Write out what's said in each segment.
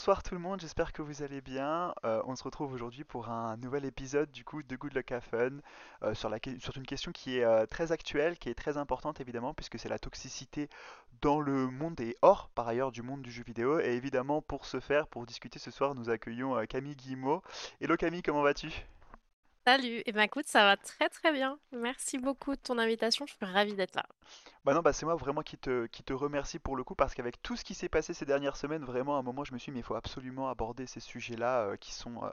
bonsoir tout le monde, j'espère que vous allez bien. Euh, on se retrouve aujourd'hui pour un nouvel épisode du coup de Good Luck Have Fun euh, sur une question qui est euh, très actuelle, qui est très importante évidemment puisque c'est la toxicité dans le monde et hors par ailleurs du monde du jeu vidéo. Et évidemment pour ce faire, pour discuter ce soir, nous accueillons Camille Guillemot. Hello Camille, comment vas-tu? Salut, et ben écoute, ça va très très bien. Merci beaucoup de ton invitation, je suis ravie d'être là. Bah non, bah c'est moi vraiment qui te, qui te remercie pour le coup parce qu'avec tout ce qui s'est passé ces dernières semaines, vraiment à un moment je me suis dit mais il faut absolument aborder ces sujets-là euh, qui sont euh,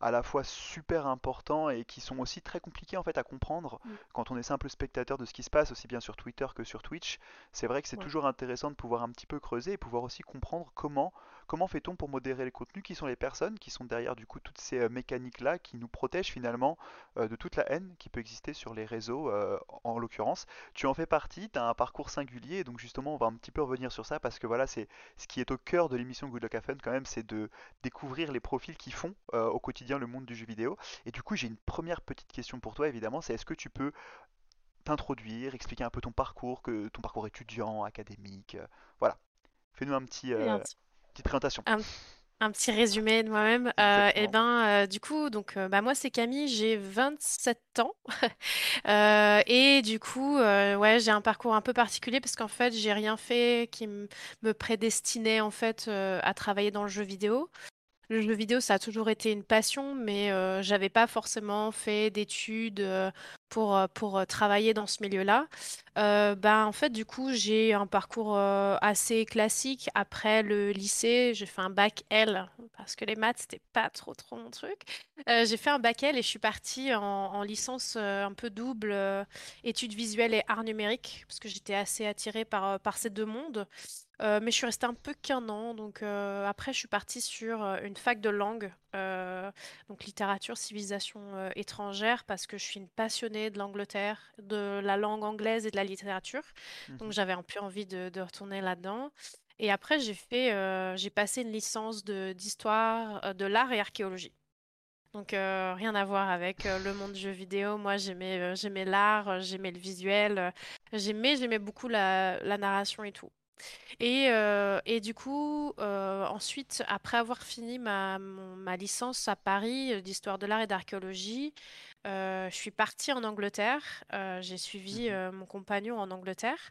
à la fois super importants et qui sont aussi très compliqués en fait à comprendre Mm. quand on est simple spectateur de ce qui se passe, aussi bien sur Twitter que sur Twitch. C'est vrai que c'est Ouais. toujours intéressant de pouvoir un petit peu creuser et pouvoir aussi comprendre comment comment fait-on pour modérer les contenus, qui sont les personnes qui sont derrière du coup toutes ces euh, mécaniques-là qui nous protègent finalement euh, de toute la haine qui peut exister sur les réseaux euh, en en l'occurrence? Tu en fais partie, tu as un parcours singulier, et donc justement on va un petit peu revenir sur ça parce que voilà, c'est ce qui est au cœur de l'émission Good Luck Have Fun quand même, c'est de découvrir les profils qui font au quotidien le monde du jeu vidéo. Et du coup j'ai une première petite question pour toi évidemment, c'est est-ce que tu peux t'introduire, expliquer un peu ton parcours, que ton parcours étudiant, académique, euh, voilà. Fais-nous un petit Et un, euh, petit petite présentation. un- un petit résumé de moi-même. Euh, et Exactement. ben, euh, du coup, donc, euh, bah, moi c'est Camille, j'ai 27 ans. Euh, et du coup, euh, ouais, j'ai un parcours un peu particulier parce qu'en fait, j'ai rien fait qui me prédestinait en fait euh, à travailler dans le jeu vidéo. Le jeu vidéo, ça a toujours été une passion, mais euh, j'avais pas forcément fait d'études euh, pour, euh, pour euh, travailler dans ce milieu-là. Euh, ben, en fait, du coup, j'ai un parcours assez classique. Après le lycée, j'ai fait un bac L, parce que les maths, c'était pas trop trop mon truc. J'ai fait un bac L et je suis partie en, en licence un peu double, études visuelles et arts numériques, parce que j'étais assez attirée par, par ces deux mondes. Mais je suis restée un peu qu'un an, donc après je suis partie sur une fac de langue, donc littérature, civilisation étrangère, parce que je suis une passionnée de l'Angleterre, de la langue anglaise et de la littérature, donc Mhm. j'avais un peu envie de, de retourner là-dedans. Et après j'ai fait, euh, j'ai passé une licence d'histoire euh, de l'art et archéologie. Donc euh, rien à voir avec euh, le monde du jeu vidéo. Moi j'aimais j'aimais l'art, j'aimais le visuel, j'aimais j'aimais beaucoup la, la narration et tout. Et, et du coup, ensuite, après avoir fini ma, mon- ma licence à Paris d'histoire de l'art et d'archéologie, euh, je suis partie en Angleterre. Euh, j'ai suivi Mhm. euh, mon compagnon en Angleterre.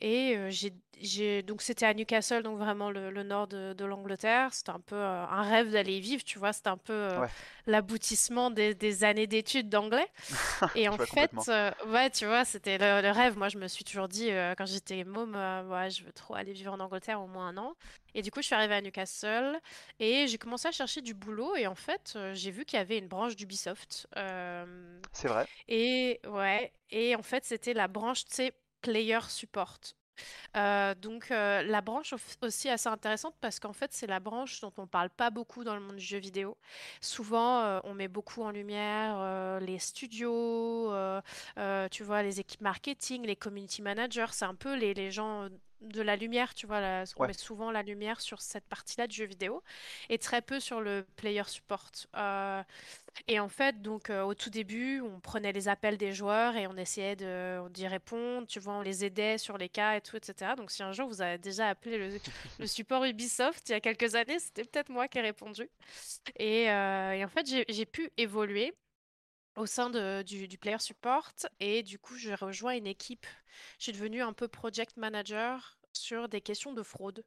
Et euh, j'ai, j'ai, donc c'était à Newcastle, donc vraiment le, le nord de, de l'Angleterre. C'était un peu euh, un rêve d'aller y vivre, tu vois. C'était un peu euh, Ouais, l'aboutissement des, des années d'études d'anglais. Et je en vois fait, complètement. euh, ouais, tu vois, c'était le, le rêve. Moi, je me suis toujours dit, euh, quand j'étais môme, euh, ouais, je veux trop aller vivre en Angleterre au moins un an. Et du coup, je suis arrivée à Newcastle et j'ai commencé à chercher du boulot. Et en fait, euh, j'ai vu qu'il y avait une branche d'Ubisoft. Euh, C'est vrai. et ouais, et en fait, c'était la branche, tu sais, Player Support. Euh, donc euh, la branche au- aussi assez intéressante parce qu'en fait c'est la branche dont on parle pas beaucoup dans le monde du jeu vidéo. Souvent euh, on met beaucoup en lumière les studios, tu vois les équipes marketing, les community managers, c'est un peu les, les gens de la lumière, tu vois, là, on Ouais. met souvent la lumière sur cette partie-là du jeu vidéo et très peu sur le player support. Euh, et en fait, donc euh, au tout début, on prenait les appels des joueurs et on essayait de, d'y répondre. Tu vois, on les aidait sur les cas et tout, etc. Donc si un jour vous avez déjà appelé le, le support Ubisoft il y a quelques années, c'était peut-être moi qui ai répondu. Et, euh, et en fait, j'ai pu évoluer au sein de- du, player support et du coup, j'ai rejoint une équipe. Je suis devenue un peu project manager sur des questions de fraude.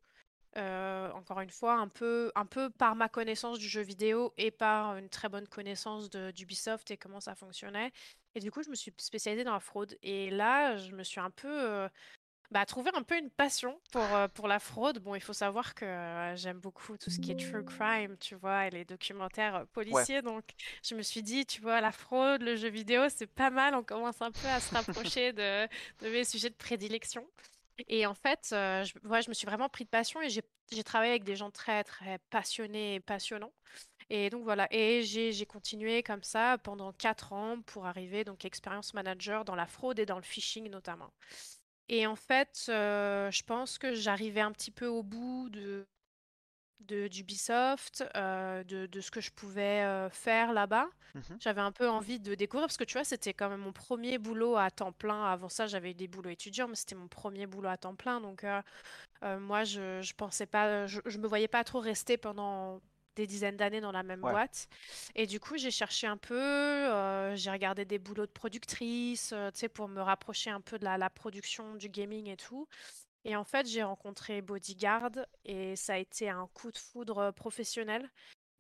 Euh, encore une fois, un peu, par ma connaissance du jeu vidéo et par une très bonne connaissance d'Ubisoft et comment ça fonctionnait. Et du coup, je me suis spécialisée dans la fraude. Et là, je me suis un peu, euh, bah, trouvé un peu une passion pour, euh, pour la fraude. Bon, il faut savoir que euh, j'aime beaucoup tout ce qui est true crime, tu vois, et les documentaires euh, Ouais. policiers. Donc, je me suis dit, tu vois, la fraude, le jeu vidéo, c'est pas mal. On commence un peu à se rapprocher de, de mes sujets de prédilection. Et en fait, euh, je, ouais, je me suis vraiment pris de passion et j'ai travaillé avec des gens très, très passionnés et passionnants. Et donc voilà, et j'ai j'ai continué comme ça pendant quatre ans pour arriver donc expérience manager dans la fraude et dans le phishing notamment. Et en fait, euh, je pense que j'arrivais un petit peu au bout de, de d'Ubisoft, euh, de, de ce que je pouvais euh, faire là-bas. Mhm. J'avais un peu envie de découvrir parce que tu vois, c'était quand même mon premier boulot à temps plein. Avant ça, j'avais eu des boulots étudiants, mais c'était mon premier boulot à temps plein. Donc euh, moi, je, je pensais pas, je, je me voyais pas trop rester pendant des dizaines d'années dans la même Ouais, boîte. Et du coup, j'ai cherché un peu, euh, j'ai regardé des boulots de productrice, euh, tu sais, pour me rapprocher un peu de la, la production du gaming et tout. Et en fait, j'ai rencontré Bodyguard et ça a été un coup de foudre euh, professionnel.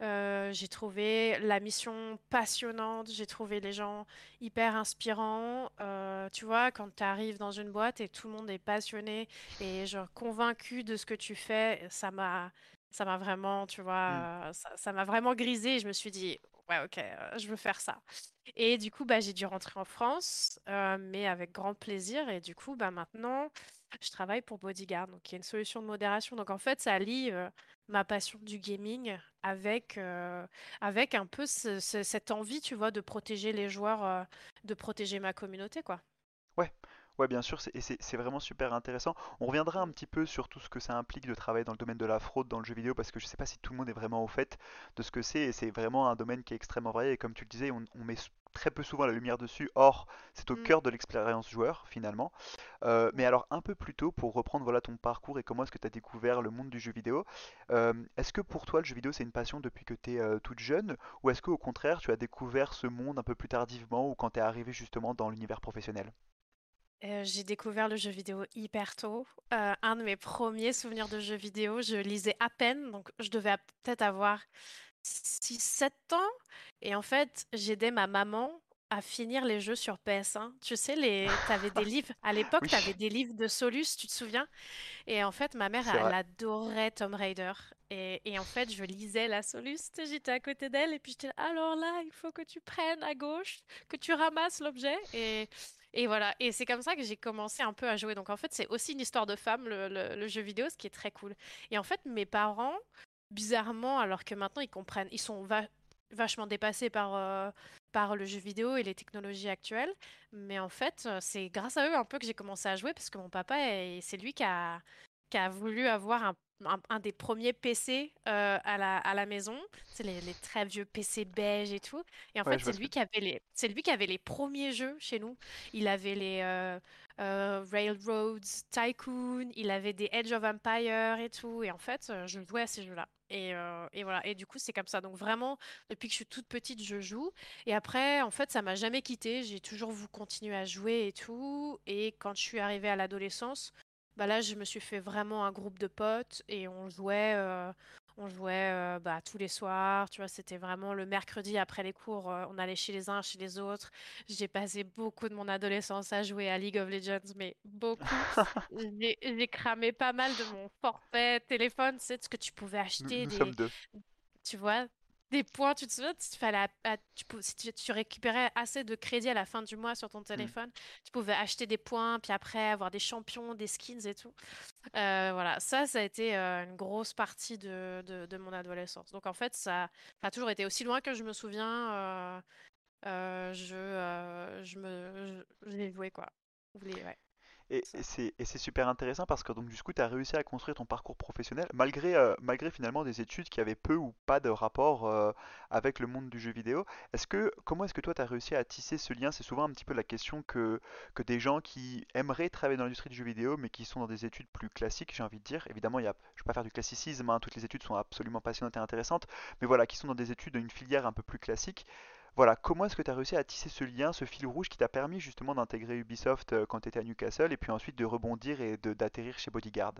Euh, j'ai trouvé la mission passionnante, j'ai trouvé les gens hyper inspirants. Euh, tu vois, quand tu arrives dans une boîte et tout le monde est passionné et genre convaincu de ce que tu fais, ça m'a, ça m'a vraiment, tu Mm. vois, euh, ça, ça m'a vraiment grisé. Je me suis dit, ouais, ok, euh, je veux faire ça. Et du coup, bah, j'ai dû rentrer en France, euh, mais avec grand plaisir. Et du coup, bah, maintenant, je travaille pour Bodyguard, donc qui est une solution de modération. Donc en fait, ça lie euh, ma passion du gaming avec, euh, avec un peu ce- ce- cette envie, tu vois, de protéger les joueurs, euh, de protéger ma communauté, quoi. Ouais, ouais, bien sûr, c'est- et c'est c'est vraiment super intéressant. On reviendra un petit peu sur tout ce que ça implique de travailler dans le domaine de la fraude dans le jeu vidéo, parce que je sais pas si tout le monde est vraiment au fait de ce que c'est, et c'est vraiment un domaine qui est extrêmement varié, et comme tu le disais, on, on met s- très peu souvent la lumière dessus, or c'est au Mm. cœur de l'expérience joueur finalement. Euh, mais alors un peu plus tôt, pour reprendre voilà ton parcours et comment est-ce que tu as découvert le monde du jeu vidéo, euh, est-ce que pour toi le jeu vidéo c'est une passion depuis que tu es toute jeune, ou est-ce qu'au contraire tu as découvert ce monde un peu plus tardivement, ou quand tu es arrivé justement dans l'univers professionnel? Euh, j'ai découvert le jeu vidéo hyper tôt. Euh, un de mes premiers souvenirs de jeu vidéo, je lisais à peine, donc je devais peut-être avoir six sept ans. Et en fait, j'aidais ma maman à finir les jeux sur PS1. Tu sais, les... t'avais des livres, à l'époque, Oui, tu avais des livres de Solus, tu te souviens? Et en fait, ma mère, elle vrai. adorait Tomb Raider. Et, et en fait, je lisais la Solus, j'étais à côté d'elle, et puis j'étais alors là, il faut que tu prennes à gauche, que tu ramasses l'objet. Et, et voilà, et c'est comme ça que j'ai commencé un peu à jouer. Donc en fait, c'est aussi une histoire de femme, le, jeu vidéo, ce qui est très cool. Et en fait, mes parents, bizarrement, alors que maintenant ils comprennent, ils sont va- vachement dépassés par, euh, par le jeu vidéo et les technologies actuelles. Mais en fait, euh, c'est grâce à eux un peu que j'ai commencé à jouer parce que mon papa, est- c'est lui qui a, qui a voulu avoir un, un- un des premiers PC euh, à la, à la maison. C'est les, les très vieux PC beige et tout. Et en Ouais, fait, c'est lui qui avait les, c'est lui qui avait les premiers jeux chez nous. Il avait les euh, euh, Railroads Tycoon, il avait des Edge of Empire et tout. Et en fait, je jouais à ces jeux-là. Et, et voilà. Et du coup, c'est comme ça. Donc vraiment, depuis que je suis toute petite, je joue. Et après, en fait, ça m'a jamais quittée. J'ai toujours voulu continuer à jouer et tout. Et quand je suis arrivée à l'adolescence, bah là, je me suis fait vraiment un groupe de potes et on jouait, euh, on jouait euh, bah, tous les soirs. Tu vois, c'était vraiment le mercredi après les cours, euh, on allait chez les uns, chez les autres. J'ai passé beaucoup de mon adolescence à jouer à League of Legends, mais beaucoup. J'ai j'ai cramé pas mal de mon forfait téléphone, sais, ce que tu pouvais nous, acheter nous sommes des, deux. tu vois, des points, tu te souviens, tu, fallait à- à- tu, si tu, tu récupérais assez de crédit à la fin du mois sur ton Hmm. téléphone, tu pouvais acheter des points, puis après avoir des champions, des skins et tout. Euh, voilà, ça, ça a été euh, une grosse partie de, de, de mon adolescence. Donc en fait, ça, ça a toujours été aussi loin que je me souviens. euh, je, je me, je, j'ai joué quoi. Ouais, Et, c'est et c'est super intéressant parce que donc du coup tu as réussi à construire ton parcours professionnel malgré, euh, malgré finalement des études qui avaient peu ou pas de rapport euh, avec le monde du jeu vidéo. Est-ce que comment est-ce que toi tu as réussi à tisser ce lien? C'est souvent un petit peu la question que, que des gens qui aimeraient travailler dans l'industrie du jeu vidéo mais qui sont dans des études plus classiques, j'ai envie de dire. Évidemment, il y a, je ne vais pas faire du classicisme, hein, toutes les études sont absolument passionnantes et intéressantes, mais voilà, qui sont dans des études d'une filière un peu plus classique. Voilà, comment est-ce que tu as réussi à tisser ce lien, ce fil rouge qui t'a permis justement d'intégrer Ubisoft euh, quand tu étais à Newcastle et puis ensuite de rebondir et d'atterrir chez Bodyguard?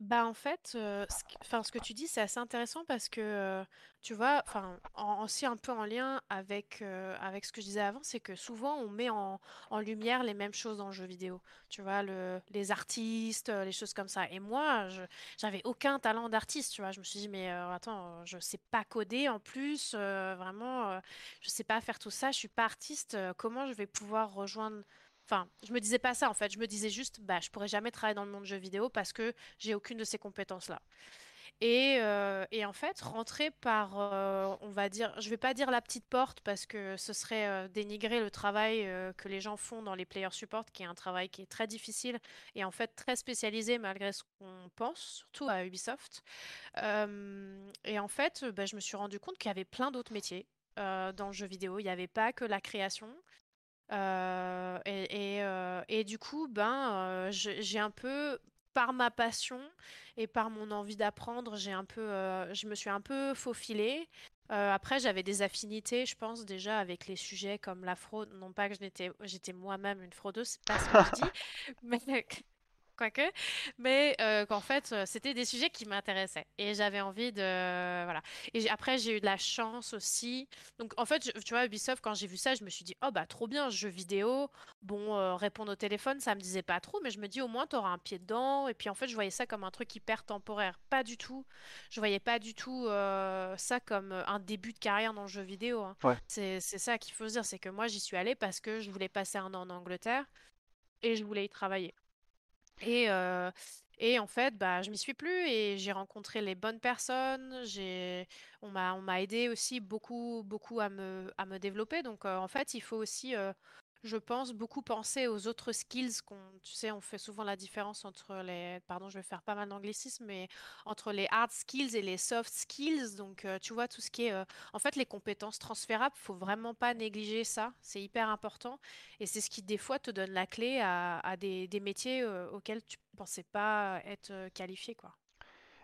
Bah, en fait, ce que tu dis, c'est assez intéressant parce que, tu vois, enfin, en aussi un peu en lien avec, avec ce que je disais avant, c'est que souvent on met en en lumière les mêmes choses dans le jeu vidéo. Tu vois, le les artistes, les choses comme ça et moi, je j'avais aucun talent d'artiste, tu vois? Je me suis dit: «Mais, attends, je sais pas coder en plus, vraiment, heu, je sais pas faire tout ça, je suis pas artiste, comment je vais pouvoir rejoindre» enfin, je me disais pas ça, en fait, je me disais juste: «Bah, je pourrais jamais travailler dans le monde du jeu vidéo parce que j'ai aucune de ces compétences-là. Et, euh, et en fait, rentrer par, euh, on va dire, je vais pas dire la petite porte parce que ce serait euh, dénigrer le travail que les gens font dans les player support, qui est un travail qui est très difficile et en fait très spécialisé malgré ce qu'on pense, surtout à Ubisoft. Et en fait, bah, je me suis rendu compte qu'il y avait plein d'autres métiers dans le jeu vidéo. Il n'y avait pas que la création. Euh, et, et, euh, et du coup, ben, euh, j'ai un peu, par ma passion et par mon envie d'apprendre, j'ai un peu, je me suis un peu faufilée. Après, j'avais des affinités, je pense, déjà avec les sujets comme la fraude. Non pas que j'étais moi-même une fraudeuse, c'est pas ce que je dis, mais quoique, mais euh, qu'en fait, euh, c'était des sujets qui m'intéressaient et j'avais envie de, voilà. Et après, j'ai eu de la chance aussi. Donc, en fait, je- tu vois, Ubisoft, quand j'ai vu ça, je me suis dit, oh bah trop bien, jeu vidéo. Bon, euh, répondre au téléphone, ça me disait pas trop, mais je me dis au moins, tu auras un pied dedans. Et puis, en fait, je voyais ça comme un truc hyper temporaire. Pas du tout. Je voyais pas du tout euh, ça comme un début de carrière dans le jeu vidéo. hein. Ouais. C'est, c'est ça qu'il faut se dire, c'est que moi, j'y suis allée parce que je voulais passer un an en Angleterre et je voulais y travailler. Et, euh, et en fait, bah, je m'y suis plus et j'ai rencontré les bonnes personnes. J'ai, on m'a, on m'a aidé aussi beaucoup, beaucoup à me, à me développer. Donc, euh, en fait, il faut aussi, euh, je pense, beaucoup penser aux autres skills qu'on, tu sais, on fait souvent la différence entre les, pardon, je vais faire pas mal d'anglicisme, mais entre les hard skills et les soft skills. Donc, euh, tu vois, tout ce qui est, euh, en fait, les compétences transférables, faut vraiment pas négliger ça. C'est hyper important. Et c'est ce qui, des fois, te donne la clé à, des, métiers euh, auxquels tu pensais pas être qualifié, quoi.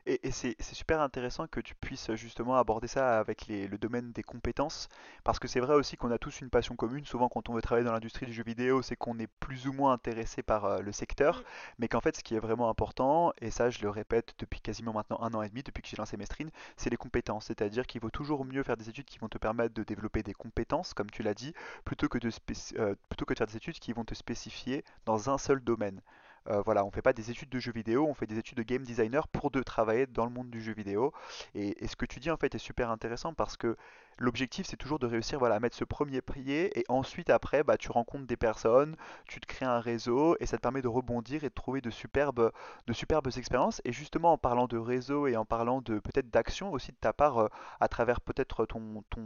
Et, et c'est super intéressant que tu puisses justement aborder ça avec les- le domaine des compétences, parce que c'est vrai aussi qu'on a tous une passion commune. Souvent, quand on veut travailler dans l'industrie du jeu vidéo, c'est qu'on est plus ou moins intéressé par euh, le secteur, mais qu'en fait, ce qui est vraiment important, et ça, je le répète depuis quasiment maintenant un an et demi, depuis que j'ai lancé Mestrine, c'est les compétences. C'est-à-dire qu'il vaut toujours mieux faire des études qui vont te permettre de développer des compétences, comme tu l'as dit, plutôt que de euh, plutôt que de faire des études qui vont te spécifier dans un seul domaine. Euh, voilà, on fait pas des études de jeux vidéo, on fait des études de game designer pour de travailler dans le monde du jeu vidéo. Et, ce que tu dis en fait est super intéressant parce que l'objectif c'est toujours de réussir voilà, à mettre ce premier pied et ensuite après bah, tu rencontres des personnes, tu te crées un réseau et ça te permet de rebondir et de trouver de superbes, de superbes expériences. Et justement en parlant de réseau et en parlant de peut-être d'action aussi de ta part euh, à travers peut-être ton, ton,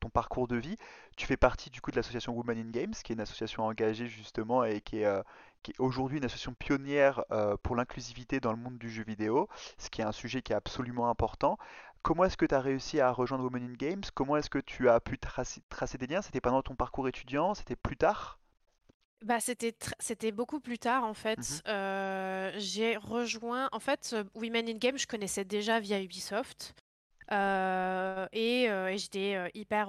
ton parcours de vie, tu fais partie du coup de l'association Women in Games qui est une association engagée justement et qui est euh, qui est aujourd'hui une association pionnière euh, pour l'inclusivité dans le monde du jeu vidéo, ce qui est un sujet qui est absolument important. Comment est-ce que tu as réussi à rejoindre Women in Games? Comment est-ce que tu as pu tracer, tracer des liens? C'était pendant ton parcours étudiant? C'était plus tard? Bah, c'était c'était beaucoup plus tard en Mhm. fait. Euh, j'ai rejoint en fait euh, Women in Game, je connaissais déjà via Ubisoft. Euh, et, euh, et j'étais euh, hyper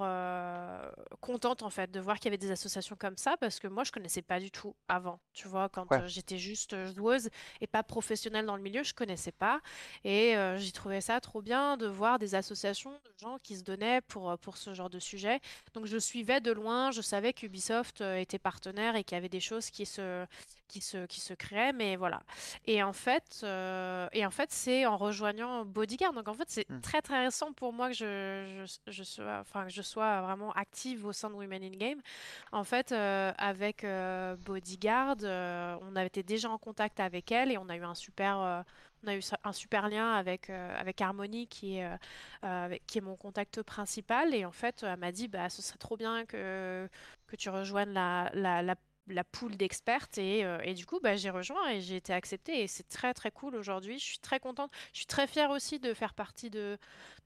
contente en fait de voir qu'il y avait des associations comme ça parce que moi je connaissais pas du tout avant. Tu vois, quand Ouais. j'étais juste joueuse et pas professionnelle dans le milieu, je connaissais pas. Et euh, j'ai trouvé ça trop bien de voir des associations de gens qui se donnaient pour, euh, pour ce genre de sujet. Donc je suivais de loin, je savais qu'Ubisoft euh, était partenaire et qu'il y avait des choses qui se, qui se, qui se créaient, mais voilà. Et en fait, euh, et en fait, c'est en rejoignant Bodyguard. Donc en fait, c'est Mm. très très récent pour moi que je, je, je sois, enfin, que je sois vraiment active au sein de Women in Game. En fait, euh, avec euh, Bodyguard, on avait été déjà en contact avec elle et on a eu un super, on a eu un super lien avec, euh, avec Harmony qui est, euh, avec- qui est mon contact principal. Et en fait, elle m'a dit, bah, ce serait trop bien que, que tu rejoignes la, la, la la pool d'expertes et, euh, du coup bah, j'ai rejoint et j'ai été acceptée et c'est très très cool aujourd'hui. Je suis très contente. Je suis très fière aussi de faire partie de,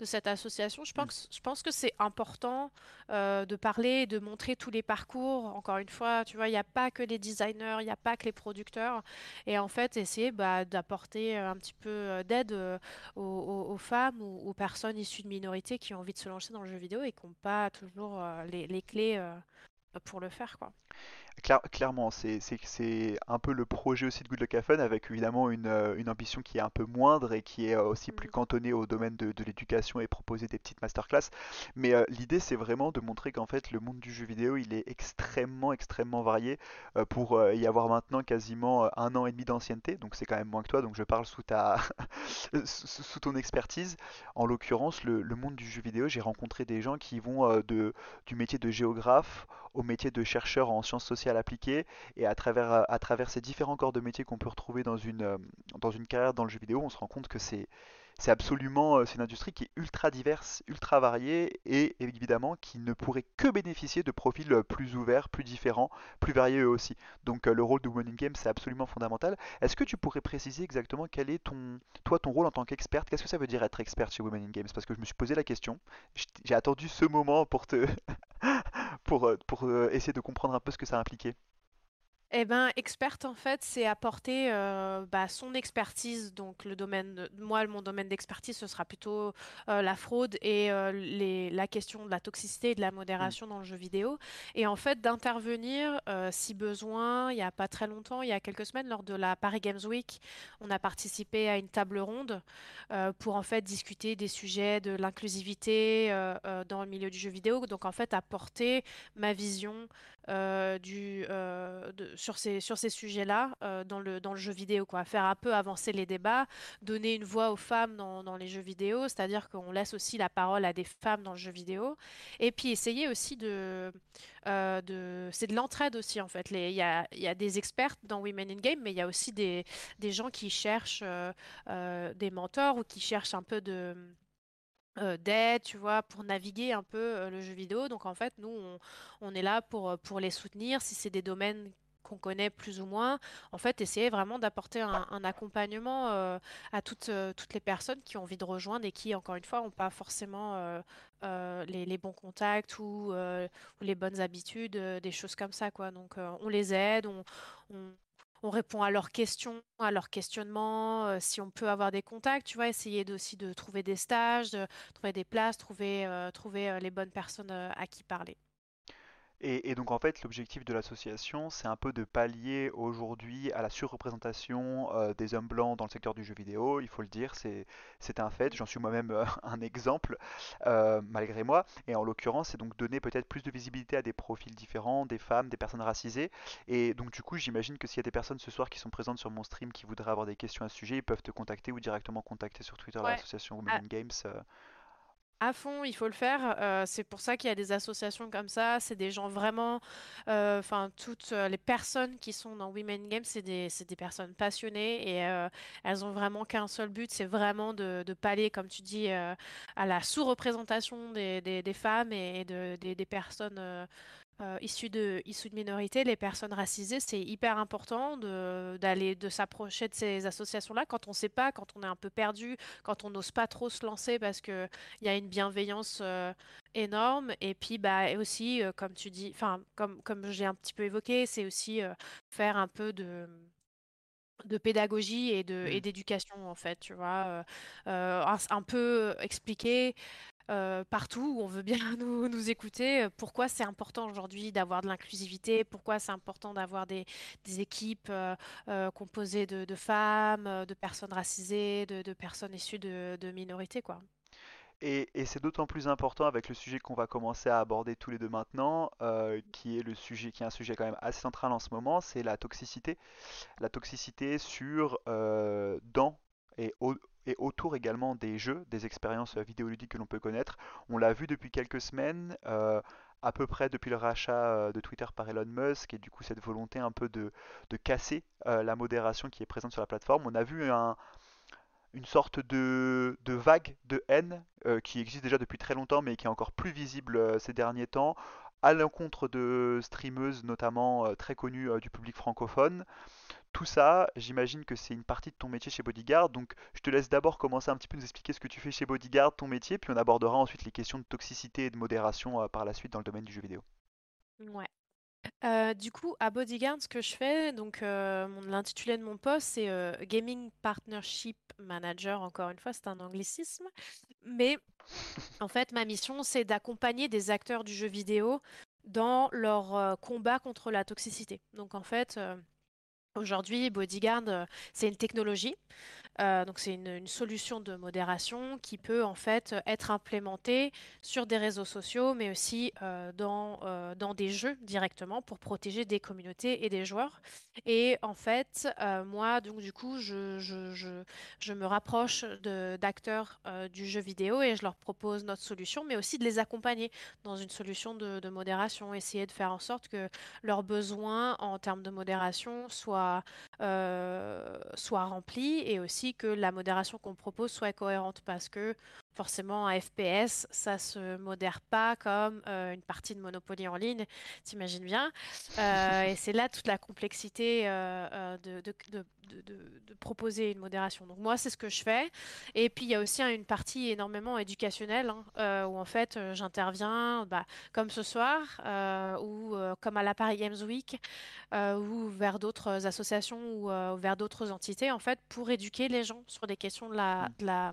cette association. Je pense, que c'est important euh, de parler, de montrer tous les parcours. Encore une fois, tu vois, il n'y a pas que les designers, il n'y a pas que les producteurs. Et en fait, essayer bah, d'apporter euh, un petit peu d'aide aux, femmes ou aux personnes issues de minorités qui ont envie de se lancer dans le jeu vidéo et qui n'ont pas toujours les, clés pour le faire. Claire- clairement, c'est un peu le projet aussi de Good Luck Have Fun, avec évidemment une, euh, une ambition qui est un peu moindre et qui est euh, aussi plus Mhm. cantonnée au domaine de, de l'éducation et proposer des petites masterclass. Mais euh, l'idée, c'est vraiment de montrer qu'en fait, le monde du jeu vidéo, il est extrêmement, extrêmement varié euh, pour euh, y avoir maintenant quasiment un an et demi d'ancienneté. Donc c'est quand même moins que toi, donc je parle sous ta, sous sous ton expertise. En l'occurrence, le, le monde du jeu vidéo, j'ai rencontré des gens qui vont de, du métier de géographe au métier de chercheur en sciences sociales et à travers, euh, à travers ces différents corps de métier qu'on peut retrouver dans une, euh, dans une carrière dans le jeu vidéo, on se rend compte que c'est c'est absolument, euh, c'est une industrie qui est ultra diverse, ultra variée et évidemment qui ne pourrait que bénéficier de profils euh, plus ouverts, plus différents, plus variés eux aussi. Donc le rôle de Women in Game, c'est absolument fondamental. Est-ce que tu pourrais préciser exactement quel est ton, toi, ton rôle en tant qu'experte? Qu'est-ce que ça veut dire être experte chez Women in Games? Parce que je me suis posé la question, j'ai attendu ce moment pour te, pour, pour essayer de comprendre un peu ce que ça impliquait. Eh ben, experte, en fait, c'est apporter euh, bah, son expertise. Donc, le domaine, moi, mon domaine d'expertise, ce sera plutôt euh, la fraude et euh, les, la question de la toxicité et de la modération dans le jeu vidéo. Et en fait, d'intervenir si besoin. Il n'y a pas très longtemps, il y a quelques semaines, lors de la Paris Games Week, on a participé à une table ronde pour en fait discuter des sujets de l'inclusivité dans le milieu du jeu vidéo. Donc, en fait, apporter ma vision euh, euh, sur ces, sur ces sujets-là euh, dans le, dans le jeu vidéo, quoi. Faire un peu avancer les débats, donner une voix aux femmes dans, dans les jeux vidéo, c'est-à-dire qu'on laisse aussi la parole à des femmes dans le jeu vidéo. Et puis essayer aussi de... de c'est de l'entraide aussi, en fait. Il y a, y a des expertes dans Women in Game, mais il y a aussi des, des gens qui cherchent des mentors ou qui cherchent un peu de euh, d'aide, tu vois, pour naviguer un peu euh, le jeu vidéo. Donc en fait, nous, on, est là pour, euh, pour les soutenir si c'est des domaines qu'on connaît plus ou moins. En fait, essayer vraiment d'apporter un, accompagnement à toutes, toutes les personnes qui ont envie de rejoindre et qui, encore une fois, n'ont pas forcément les, les bons contacts ou, les bonnes habitudes, des choses comme ça, quoi. Donc on les aide, on- on répond à leurs questions, à leurs questionnements, euh, si on peut avoir des contacts, tu vois, essayer aussi de trouver des stages, de trouver des places, trouver, euh, trouver euh, les bonnes personnes à qui parler. Et, et donc en fait, l'objectif de l'association, c'est un peu de pallier aujourd'hui à la surreprésentation euh, des hommes blancs dans le secteur du jeu vidéo. Il faut le dire, c'est un fait. J'en suis moi-même euh, un exemple, euh, malgré moi. Et en l'occurrence, c'est donc donner peut-être plus de visibilité à des profils différents, des femmes, des personnes racisées. Et donc du coup, j'imagine que s'il y a des personnes ce soir qui sont présentes sur mon stream qui voudraient avoir des questions à ce sujet, ils peuvent te contacter ou directement contacter sur Twitter Ouais. l'association Women in Games. À fond, il faut le faire. euh, c'est pour ça qu'il y a des associations comme ça. C'est des gens vraiment, euh, enfin, toutes euh, les personnes qui sont dans Women Games, c'est des, c'est des personnes passionnées et elles ont vraiment qu'un seul but, c'est vraiment de, de pallier, comme tu dis, à la sous-représentation des, des- femmes et de, des personnes. Euh, issus de, issus de minorités, les personnes racisées, c'est hyper important d'aller, de s'approcher de ces associations-là quand on ne sait pas, quand on est un peu perdu, quand on n'ose pas trop se lancer parce que il y a une bienveillance euh, énorme. Et puis, bah, et aussi, euh, comme tu dis, enfin, comme, comme j'ai un petit peu évoqué, c'est aussi euh, faire un peu de de pédagogie et de et d'éducation en fait tu vois un, un peu expliquer euh, partout où on veut bien nous, écouter, euh, pourquoi c'est important aujourd'hui d'avoir de l'inclusivité, pourquoi c'est important d'avoir des, équipes euh, composées de, femmes, de personnes racisées, de, personnes issues de, minorités, quoi. Et, c'est d'autant plus important avec le sujet qu'on va commencer à aborder tous les deux maintenant, qui est le sujet, qui est un sujet quand même assez central en ce moment, c'est la toxicité. La toxicité sur, euh, dans et, au- et autour également des jeux, des expériences euh, vidéoludiques que l'on peut connaître. On l'a vu depuis quelques semaines, euh, à peu près depuis le rachat euh, de Twitter par Elon Musk, et du coup cette volonté un peu de, casser la modération qui est présente sur la plateforme. On a vu un, une sorte de, vague de haine qui existe déjà depuis très longtemps mais qui est encore plus visible ces derniers temps à l'encontre de streameuses notamment très connues du public francophone. Tout ça, j'imagine que c'est une partie de ton métier chez Bodyguard, donc je te laisse d'abord commencer un petit peu nous expliquer ce que tu fais chez Bodyguard, ton métier, puis on abordera ensuite les questions de toxicité et de modération euh, par la suite dans le domaine du jeu vidéo. Ouais. Euh, du coup, à Bodyguard, ce que je fais, donc euh, l'intitulé de mon poste, c'est Gaming Partnership Manager. Encore une fois, c'est un anglicisme. Mais en fait, ma mission, c'est d'accompagner des acteurs du jeu vidéo dans leur combat contre la toxicité. Donc en fait, aujourd'hui, Bodyguard, euh, c'est une technologie. Euh, donc c'est une, solution de modération qui peut en fait être implémentée sur des réseaux sociaux, mais aussi euh, dans, euh, dans des jeux directement pour protéger des communautés et des joueurs. Et en fait, moi, donc du coup, je, je, je, me rapproche d'acteurs du jeu vidéo et je leur propose notre solution, mais aussi de les accompagner dans une solution de, de modération, essayer de faire en sorte que leurs besoins en termes de modération soient, soit remplie et aussi que la modération qu'on propose soit cohérente parce que forcément un FPS, ça se modère pas comme euh, une partie de Monopoly en ligne, t'imagines bien. Euh, et c'est là toute la complexité euh, de, de, de, de, proposer une modération. Donc moi, c'est ce que je fais. Et puis il y a aussi hein, une partie énormément éducationnelle hein, où en fait j'interviens, bah, comme ce soir ou comme à la Paris Games Week ou vers d'autres associations ou vers d'autres entités en fait pour éduquer les gens sur des questions de la, de la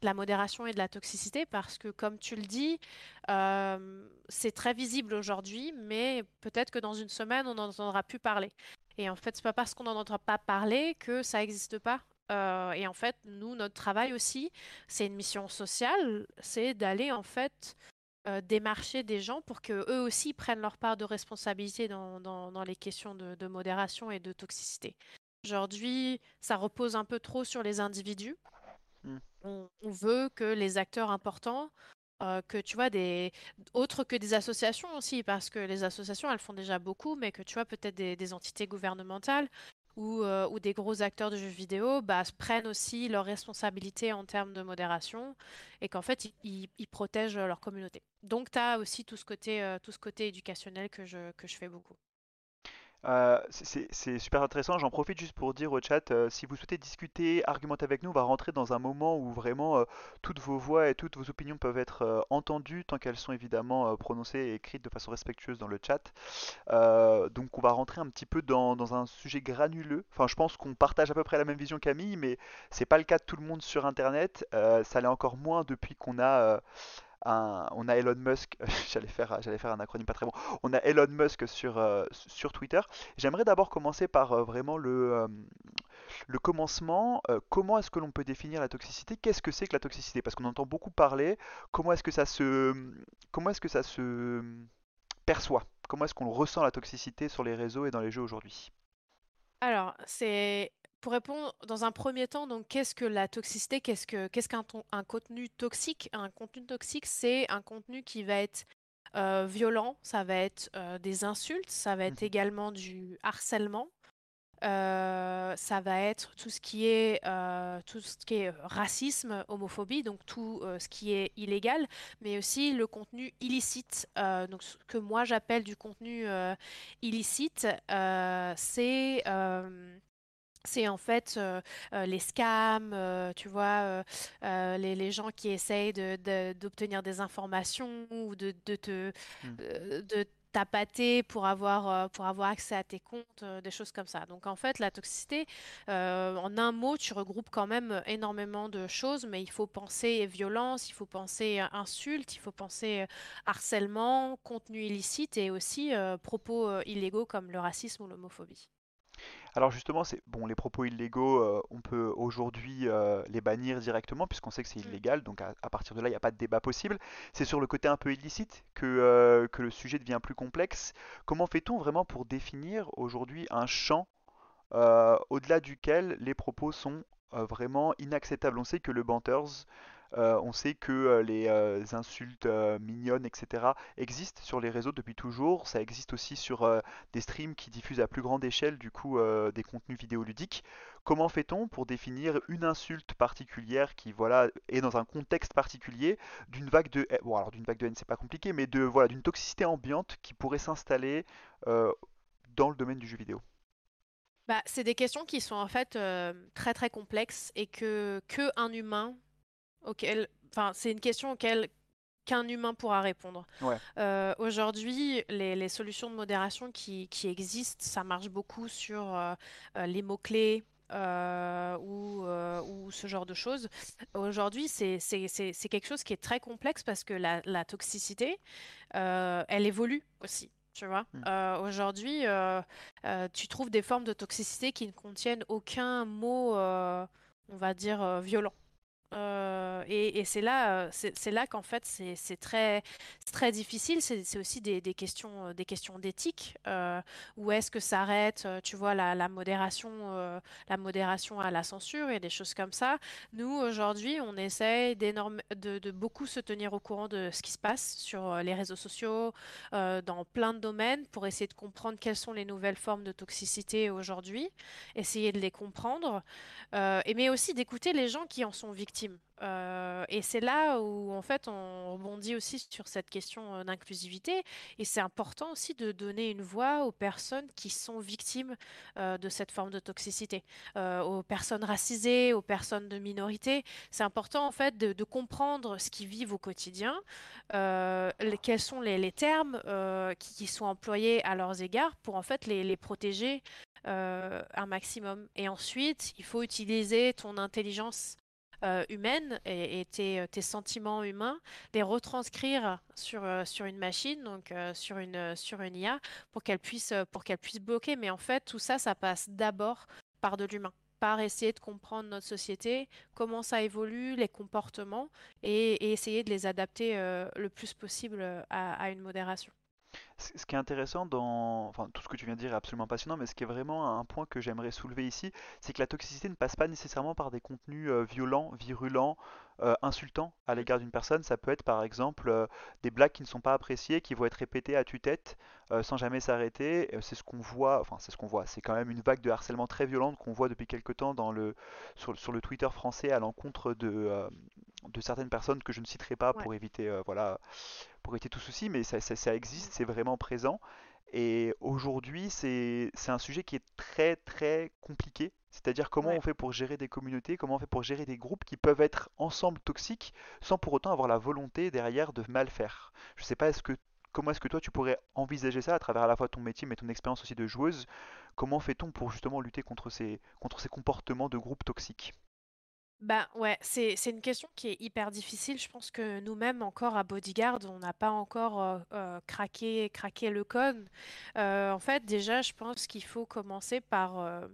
de la modération et de la toxicité parce que, comme tu le dis, euh, c'est très visible aujourd'hui, mais peut-être que dans une semaine, on n'en entendra plus parler. Et en fait, c'est pas parce qu'on n'en entend pas parler que ça n'existe pas. Euh, et en fait, nous, notre travail aussi, c'est une mission sociale, c'est d'aller en fait euh, démarcher des gens pour que eux aussi prennent leur part de responsabilité dans, dans, les questions de, de, modération et de toxicité. Aujourd'hui, ça repose un peu trop sur les individus. On, veut que les acteurs importants, euh, que tu vois, des autres que des associations aussi, parce que les associations, elles font déjà beaucoup, mais que tu vois, peut-être des, entités gouvernementales ou, euh, ou, des gros acteurs de jeux vidéo bah, prennent aussi leurs responsabilités en termes de modération et qu'en fait, ils, protègent leur communauté. Donc, tu as aussi tout ce côté, euh, tout ce côté éducationnel que je, que je fais beaucoup. Euh, c'est super intéressant. J'en profite juste pour dire au chat, euh, si vous souhaitez discuter, argumenter avec nous, on va rentrer dans un moment où vraiment euh, toutes vos voix et toutes vos opinions peuvent être entendues tant qu'elles sont évidemment prononcées et écrites de façon respectueuse dans le chat. donc on va rentrer un petit peu dans, un sujet granuleux. Enfin, je pense qu'on partage à peu près la même vision Camille, mais c'est pas le cas de tout le monde sur Internet. ça l'est encore moins depuis qu'on a on a Elon Musk, j'allais faire, un acronyme pas très bon, on a Elon Musk sur, euh, Twitter. J'aimerais d'abord commencer par euh, vraiment le, euh, commencement. comment est-ce que l'on peut définir la toxicité? Qu'est-ce que c'est que la toxicité? Parce qu'on entend beaucoup parler. Comment est-ce que ça se, comment est-ce que ça se perçoit? Comment est-ce qu'on ressent la toxicité sur les réseaux et dans les jeux aujourd'hui? Alors, c'est pour répondre dans un premier temps, donc qu'est-ce que la toxicité Qu'est-ce que qu'est-ce qu'un un contenu toxique? Un contenu toxique, c'est un contenu qui va être euh, violent, ça va être euh, des insultes, ça va être mmh également du harcèlement, euh, ça va être tout ce qui est tout ce qui est racisme, homophobie, donc tout ce qui est illégal, mais aussi le contenu illicite. donc ce que moi j'appelle du contenu illicite, c'est c'est en fait euh, euh, les scams, euh, tu vois, les, gens qui essayent d'obtenir des informations ou de, te mmh. de tapater pour avoir, pour avoir accès à tes comptes, des choses comme ça. Donc en fait, la toxicité, en un mot, tu regroupes quand même énormément de choses, mais il faut penser violence, il faut penser insulte, il faut penser harcèlement, contenu illicite et aussi propos illégaux comme le racisme ou l'homophobie. Alors justement, c'est bon, les propos illégaux, euh, on peut aujourd'hui euh, les bannir directement puisqu'on sait que c'est mm. illégal, donc à, partir de là, il n'y a pas de débat possible. C'est sur le côté un peu illicite que, euh, que le sujet devient plus complexe. Comment fait-on vraiment pour définir aujourd'hui un champ au-delà duquel les propos sont vraiment inacceptables? On sait que le Banters euh, on sait que euh, les euh, insultes mignonnes, etc., existent sur les réseaux depuis toujours. Ça existe aussi sur des streams qui diffusent à plus grande échelle du coup des contenus vidéoludiques. Comment fait-on pour définir une insulte particulière qui voilà est dans un contexte particulier d'une vague de bon alors d'une vague de haine c'est pas compliqué mais de voilà d'une toxicité ambiante qui pourrait s'installer dans le domaine du jeu vidéo? Bah, c'est des questions qui sont en fait très très complexes et que, que humain enfin, c'est une question auquel qu'un humain pourra répondre. Euh, aujourd'hui, les, solutions de modération qui, existent, ça marche beaucoup sur euh, euh, les mots-clés. ou, ou, ce genre de choses. Aujourd'hui, c'est quelque chose qui est très complexe parce que la, toxicité, elle évolue aussi. Tu vois, mmh. aujourd'hui, tu trouves des formes de toxicité qui ne contiennent aucun mot, on va dire, violent. Euh, et, c'est là, euh, c'est là qu'en fait c'est très, difficile. C'est aussi des, questions, euh, des questions d'éthique. Où est-ce que s'arrête, tu vois, la, modération, euh, la modération à la censure et des choses comme ça. Nous aujourd'hui, on essaye d'énorme, de, beaucoup se tenir au courant de ce qui se passe sur les réseaux sociaux, dans plein de domaines, pour essayer de comprendre quelles sont les nouvelles formes de toxicité aujourd'hui, essayer de les comprendre. Mais aussi d'écouter les gens qui en sont victimes. Euh, et c'est là où en fait on rebondit aussi sur cette question euh, d'inclusivité. Et c'est important aussi de donner une voix aux personnes qui sont victimes euh, de cette forme de toxicité, aux personnes racisées, aux personnes de minorité. C'est important en fait de, comprendre ce qu'ils vivent au quotidien, quels sont les, termes qui, sont employés à leurs égards pour en fait les, protéger un maximum. Et ensuite, il faut utiliser ton intelligence euh, humaine et, euh, tes sentiments humains, les retranscrire sur, euh, sur une machine, donc euh, sur une, sur une IA, pour qu'elle puisse, puisse bloquer. Mais en fait, tout ça, ça passe d'abord par de l'humain, par essayer de comprendre notre société, comment ça évolue, les comportements, et, et essayer de les adapter le plus possible à, à une modération. Ce qui est intéressant dans, enfin, tout ce que tu viens de dire est absolument passionnant, mais ce qui est vraiment un point que j'aimerais soulever ici, c'est que la toxicité ne passe pas nécessairement par des contenus euh, violents, virulents, euh, insultants à l'égard d'une personne. Ça peut être par exemple euh, des blagues qui ne sont pas appréciées, qui vont être répétées à tue-tête, sans jamais s'arrêter. C'est ce qu'on voit, enfin c'est ce qu'on voit. C'est quand même une vague de harcèlement très violente qu'on voit depuis quelque temps dans le, sur, sur le Twitter français à l'encontre de, de certaines personnes que je ne citerai pas Ouais. pour éviter, euh, voilà, pour éviter tout souci, mais ça, ça- ça existe, c'est vraiment présent. Et aujourd'hui, c'est un sujet qui est très très compliqué. C'est-à-dire comment on fait pour gérer des communautés, comment on fait pour gérer des groupes qui peuvent être ensemble toxiques sans pour autant avoir la volonté derrière de mal faire. Je sais pas, est-ce que comment est-ce que toi tu pourrais envisager ça à travers à la fois ton métier mais ton expérience aussi de joueuse? Comment fait-on pour justement lutter contre ces contre ces comportements de groupes toxiques? Bah ouais, c'est c'est une question qui est hyper difficile. Je pense que nous-mêmes encore à Bodyguard, on n'a pas encore euh, euh, craqué craqué le code. Euh, en fait, déjà, je pense qu'il faut commencer par euh,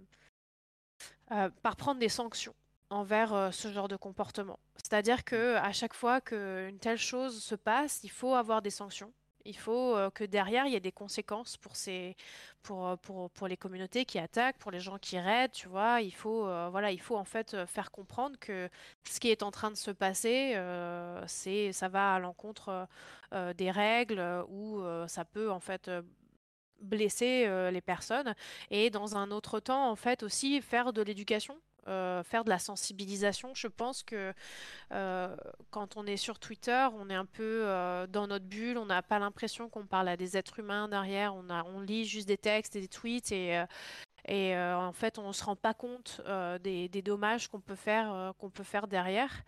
euh, par prendre des sanctions envers euh, ce genre de comportement. C'est-à-dire que à chaque fois qu'une telle chose se passe, il faut avoir des sanctions. Il faut euh, que derrière, il y ait des conséquences pour ces, pour, euh, pour, pour les communautés qui attaquent, pour les gens qui raident, tu vois. Il faut, euh, voilà, il faut en fait faire comprendre que ce qui est en train de se passer, c'est, ça va à l'encontre des règles ou ça peut en fait blesser les personnes. Et dans un autre temps, en fait, aussi faire de l'éducation. Euh, faire de la sensibilisation. Je pense que euh, quand on est sur Twitter, on est un peu euh, dans notre bulle, on n'a pas l'impression qu'on parle à des êtres humains derrière, on lit juste des textes et des tweets et, en fait on ne se rend pas compte des, des dommages qu'on peut faire, qu'on peut faire derrière.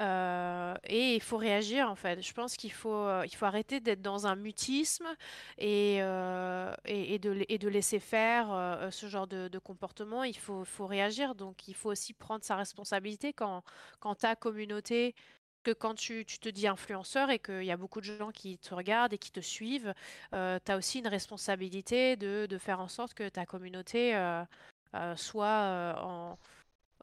Euh, et il faut réagir en fait. Je pense qu'il faut, euh, il faut arrêter d'être dans un mutisme et, euh, et, de, laisser faire ce genre de, comportement. Il faut, réagir. Donc il faut aussi prendre sa responsabilité quand, ta communauté, que quand tu, te dis influenceur et qu'il y a beaucoup de gens qui te regardent et qui te suivent, tu as aussi une responsabilité de, faire en sorte que ta communauté soit en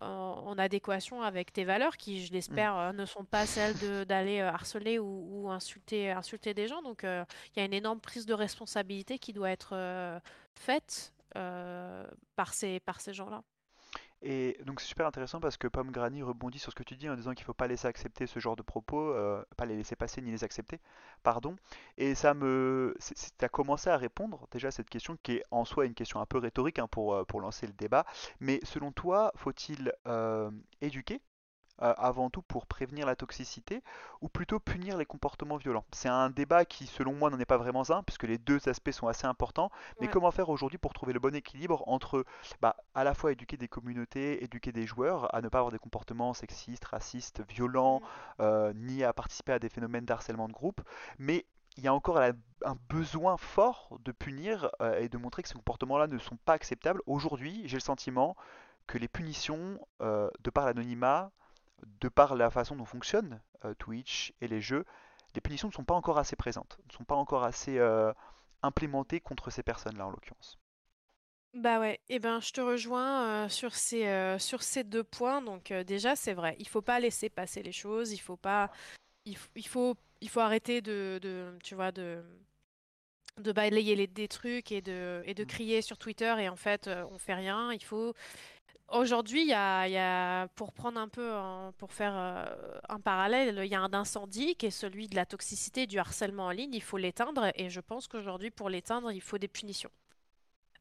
en, adéquation avec tes valeurs qui, je l'espère, euh, ne sont pas celles d'aller euh, harceler ou, insulter, des gens. Donc, euh, il y a une énorme prise de responsabilité qui doit être faite par ces gens-là. Et donc c'est super intéressant parce que Pomme Granny rebondit sur ce que tu dis en disant qu'il ne faut pas laisser accepter ce genre de propos, euh, pas les laisser passer ni les accepter, pardon. Et ça me, tu as commencé à répondre déjà à cette question qui est en soi une question un peu rhétorique hein, pour, euh, pour lancer le débat. Mais selon toi, faut-il euh, éduquer euh, avant tout pour prévenir la toxicité ou plutôt punir les comportements violents? C'est un débat qui, selon moi, n'en est pas vraiment un, puisque les deux aspects sont assez importants. Mais Ouais. comment faire aujourd'hui pour trouver le bon équilibre entre bah, à la fois éduquer des communautés, éduquer des joueurs à ne pas avoir des comportements sexistes, racistes, violents, Mm. euh, ni à participer à des phénomènes d'harcèlement de groupe, mais il y a encore un besoin fort de punir euh, et de montrer que ces comportements-là ne sont pas acceptables. Aujourd'hui, j'ai le sentiment que les punitions, euh, de par l'anonymat, de par la façon dont fonctionnent euh, Twitch et les jeux, les punitions ne sont pas encore assez présentes, ne sont pas encore assez euh, implémentées contre ces personnes-là en l'occurrence. Bah ouais, et ben je te rejoins euh, sur ces, euh, sur ces deux points. Donc euh, déjà, c'est vrai, il faut pas laisser passer les choses, il faut pas, il, il faut, il faut arrêter de, de, tu vois, de, de balayer les, des trucs et de, et de Mm. crier sur Twitter et en fait, on fait rien. Il faut, aujourd'hui, il y a, pour prendre un peu, pour faire euh, un parallèle, il y a un incendie qui est celui de la toxicité, du harcèlement en ligne. Il faut l'éteindre et je pense qu'aujourd'hui, pour l'éteindre, il faut des punitions.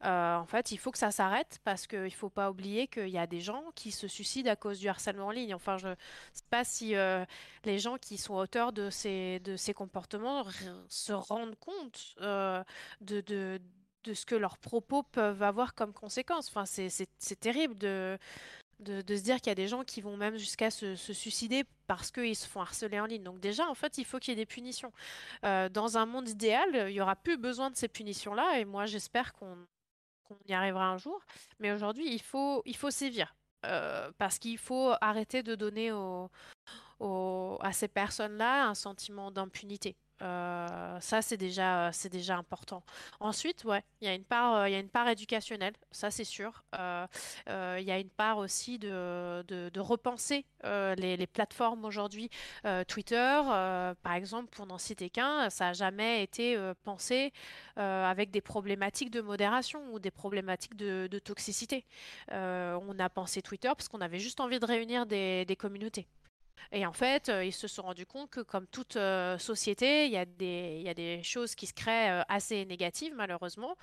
Euh, en fait, il faut que ça s'arrête parce qu'il ne faut pas oublier qu'il y a des gens qui se suicident à cause du harcèlement en ligne. Enfin, je ne sais pas si euh, les gens qui sont auteurs de ces, comportements se rendent compte de, de ce que leurs propos peuvent avoir comme conséquence. Enfin, c'est, terrible de, de, se dire qu'il y a des gens qui vont même jusqu'à se, suicider parce qu'ils se font harceler en ligne. Donc déjà, en fait, il faut qu'il y ait des punitions. Euh, dans un monde idéal, il n'y aura plus besoin de ces punitions-là et moi, j'espère qu'on y arrivera un jour. Mais aujourd'hui, il faut, il faut sévir. Euh, parce qu'il faut arrêter de donner à ces personnes-là un sentiment d'impunité. Euh, ça, c'est déjà, c'est déjà important. Ensuite, ouais, il y a une part, euh, il y a une part éducationnelle, ça c'est sûr. Euh, il y a une part aussi de, de, repenser les, plateformes aujourd'hui. Twitter, par exemple, pour n'en citer qu'un, ça n'a jamais été pensé avec des problématiques de modération ou des problématiques de, toxicité. On a pensé Twitter parce qu'on avait juste envie de réunir des communautés. Et en fait, euh, ils se sont rendus compte que comme toute euh, société, il y a des, il y a des choses qui se créent euh, assez négatives, malheureusement.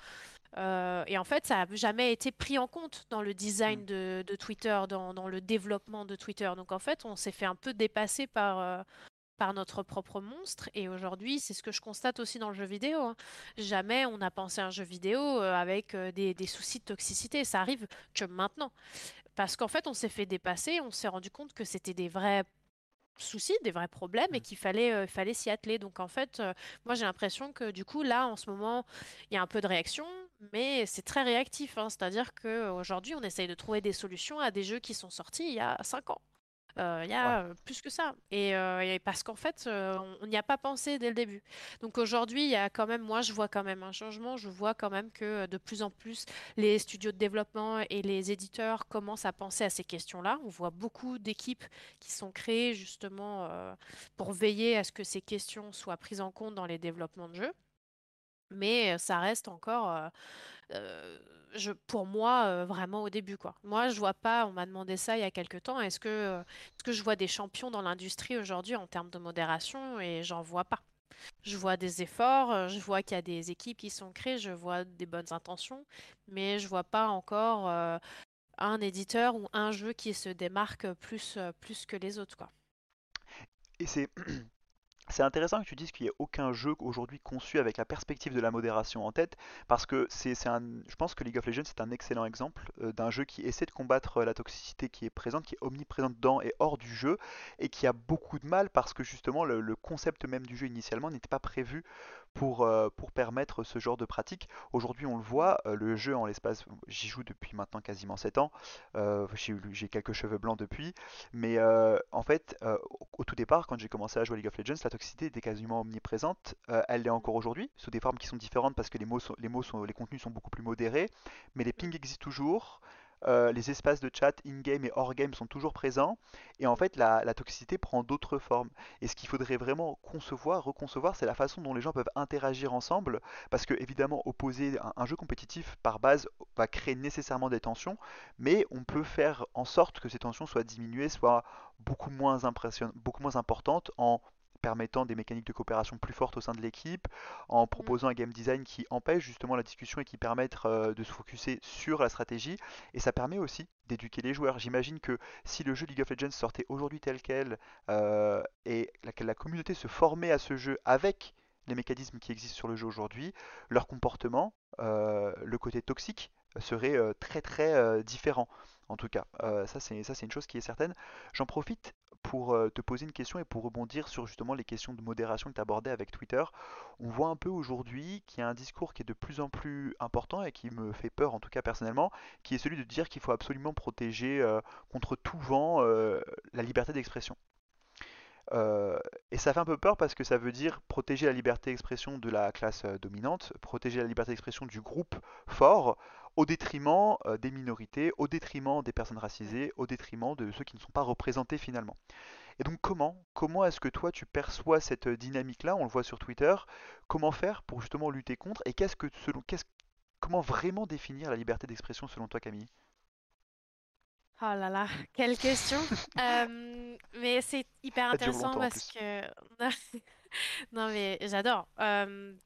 Euh, et en fait, ça n'a jamais été pris en compte dans le Mm. design de, de Twitter, dans, dans le développement de Twitter. Donc en fait, on s'est fait un peu dépasser par, par notre propre monstre. Et aujourd'hui, c'est ce que je constate aussi dans le jeu vidéo. hein. Jamais on a pensé à un jeu vidéo euh, avec euh, des, des soucis de toxicité. Ça arrive que maintenant. Parce qu'en fait, on s'est fait dépasser, on s'est rendu compte que c'était des vrais soucis, des vrais problèmes et Mm. qu'il fallait, euh, fallait s'y atteler. Donc en fait, euh, moi j'ai l'impression que du coup, là, en ce moment, il y a un peu de réaction, mais c'est très réactif. hein. C'est-à-dire qu'aujourd'hui, on essaye de trouver des solutions à des jeux qui sont sortis il y a 5 ans. Euh, il y a euh, plus que ça. Et, euh, et parce qu'en fait, on n'y a pas pensé dès le début. Donc aujourd'hui, il y a quand même, moi, je vois quand même un changement. Je vois quand même que de plus en plus, les studios de développement et les éditeurs commencent à penser à ces questions-là. On voit beaucoup d'équipes qui sont créées justement pour veiller à ce que ces questions soient prises en compte dans les développements de jeux. Mais ça reste encore, pour moi, vraiment au début, quoi. Moi, je vois pas, on m'a demandé ça il y a quelque temps, est-ce que, est-ce que je vois des champions dans l'industrie aujourd'hui en termes de modération? Et j'en vois pas. Je vois des efforts, je vois qu'il y a des équipes qui sont créées, je vois des bonnes intentions, mais je vois pas encore un éditeur ou un jeu qui se démarque plus, plus que les autres, quoi. Et c'est C'est intéressant que tu dises qu'il n'y ait aucun jeu aujourd'hui conçu avec la perspective de la modération en tête, parce que c'est, je pense que League of Legends c'est un excellent exemple euh, d'un jeu qui essaie de combattre euh, la toxicité qui est présente, qui est omniprésente dans et hors du jeu, et qui a beaucoup de mal parce que justement le concept même du jeu initialement n'était pas prévu pour, euh, pour permettre ce genre de pratique. Aujourd'hui on le voit, euh, le jeu en l'espace, j'y joue depuis maintenant quasiment 7 ans, euh, j'ai, quelques cheveux blancs depuis, mais en fait, au, tout départ, quand j'ai commencé à jouer à League of Legends, la toxicité était quasiment omniprésente. Elle l'est encore aujourd'hui, sous des formes qui sont différentes parce que les mots, les mots les contenus sont beaucoup plus modérés, mais les pings existent toujours. Euh, les espaces de chat in-game et hors-game sont toujours présents, et en fait la, toxicité prend d'autres formes. Et ce qu'il faudrait vraiment concevoir, reconcevoir, c'est la façon dont les gens peuvent interagir ensemble, parce que évidemment opposer un, un jeu compétitif par base va créer nécessairement des tensions, mais on peut faire en sorte que ces tensions soient diminuées, soient beaucoup moins impression- beaucoup moins importantes en permettant des mécaniques de coopération plus fortes au sein de l'équipe, en Mm. proposant un game design qui empêche justement la discussion et qui permette euh, de se focuser sur la stratégie. Et ça permet aussi d'éduquer les joueurs. J'imagine que si le jeu League of Legends sortait aujourd'hui tel quel euh, et la, communauté se formait à ce jeu avec les mécanismes qui existent sur le jeu aujourd'hui, leur comportement, euh, le côté toxique, serait euh, très très euh, différent. En tout cas, ça c'est ça c'est une chose qui est certaine. J'en profite pour euh, te poser une question et pour rebondir sur justement les questions de modération que tu abordais avec Twitter. On voit un peu aujourd'hui qu'il y a un discours qui est de plus en plus important et qui me fait peur en tout cas personnellement, qui est celui de dire qu'il faut absolument protéger euh, contre tout vent euh, la liberté d'expression. Et ça fait un peu peur parce que ça veut dire protéger la liberté d'expression de la classe dominante, protéger la liberté d'expression du groupe fort, au détriment euh, des minorités, au détriment des personnes racisées, au détriment de ceux qui ne sont pas représentés finalement. Et donc comment, comment est-ce que toi tu perçois cette dynamique-là? On le voit sur Twitter. Comment faire pour justement lutter contre? Et qu'est-ce que selon, qu'est-ce, comment vraiment définir la liberté d'expression selon toi, Camille? Oh là là, quelle question. Euh, mais c'est hyper intéressant parce que... Non mais j'adore.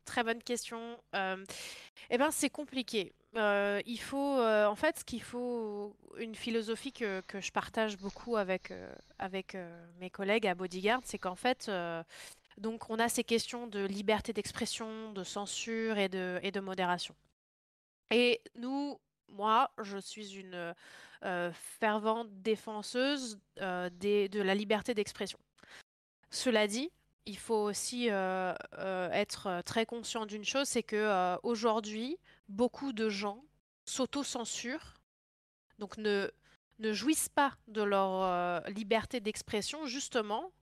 Très bonne question. Eh ben c'est compliqué. Il faut, en fait, ce qu'il faut, une philosophie que, que je partage beaucoup avec, avec mes collègues à Bodyguard, c'est qu'en fait, donc on a ces questions de liberté d'expression, de censure et de, et de modération. Et nous, moi, je suis une fervente défenseuse des- de la liberté d'expression. Cela dit, il faut aussi euh, euh, être euh, très conscient d'une chose, c'est que aujourd'hui, beaucoup de gens s'auto-censurent, donc ne, jouissent pas de leur liberté d'expression, justement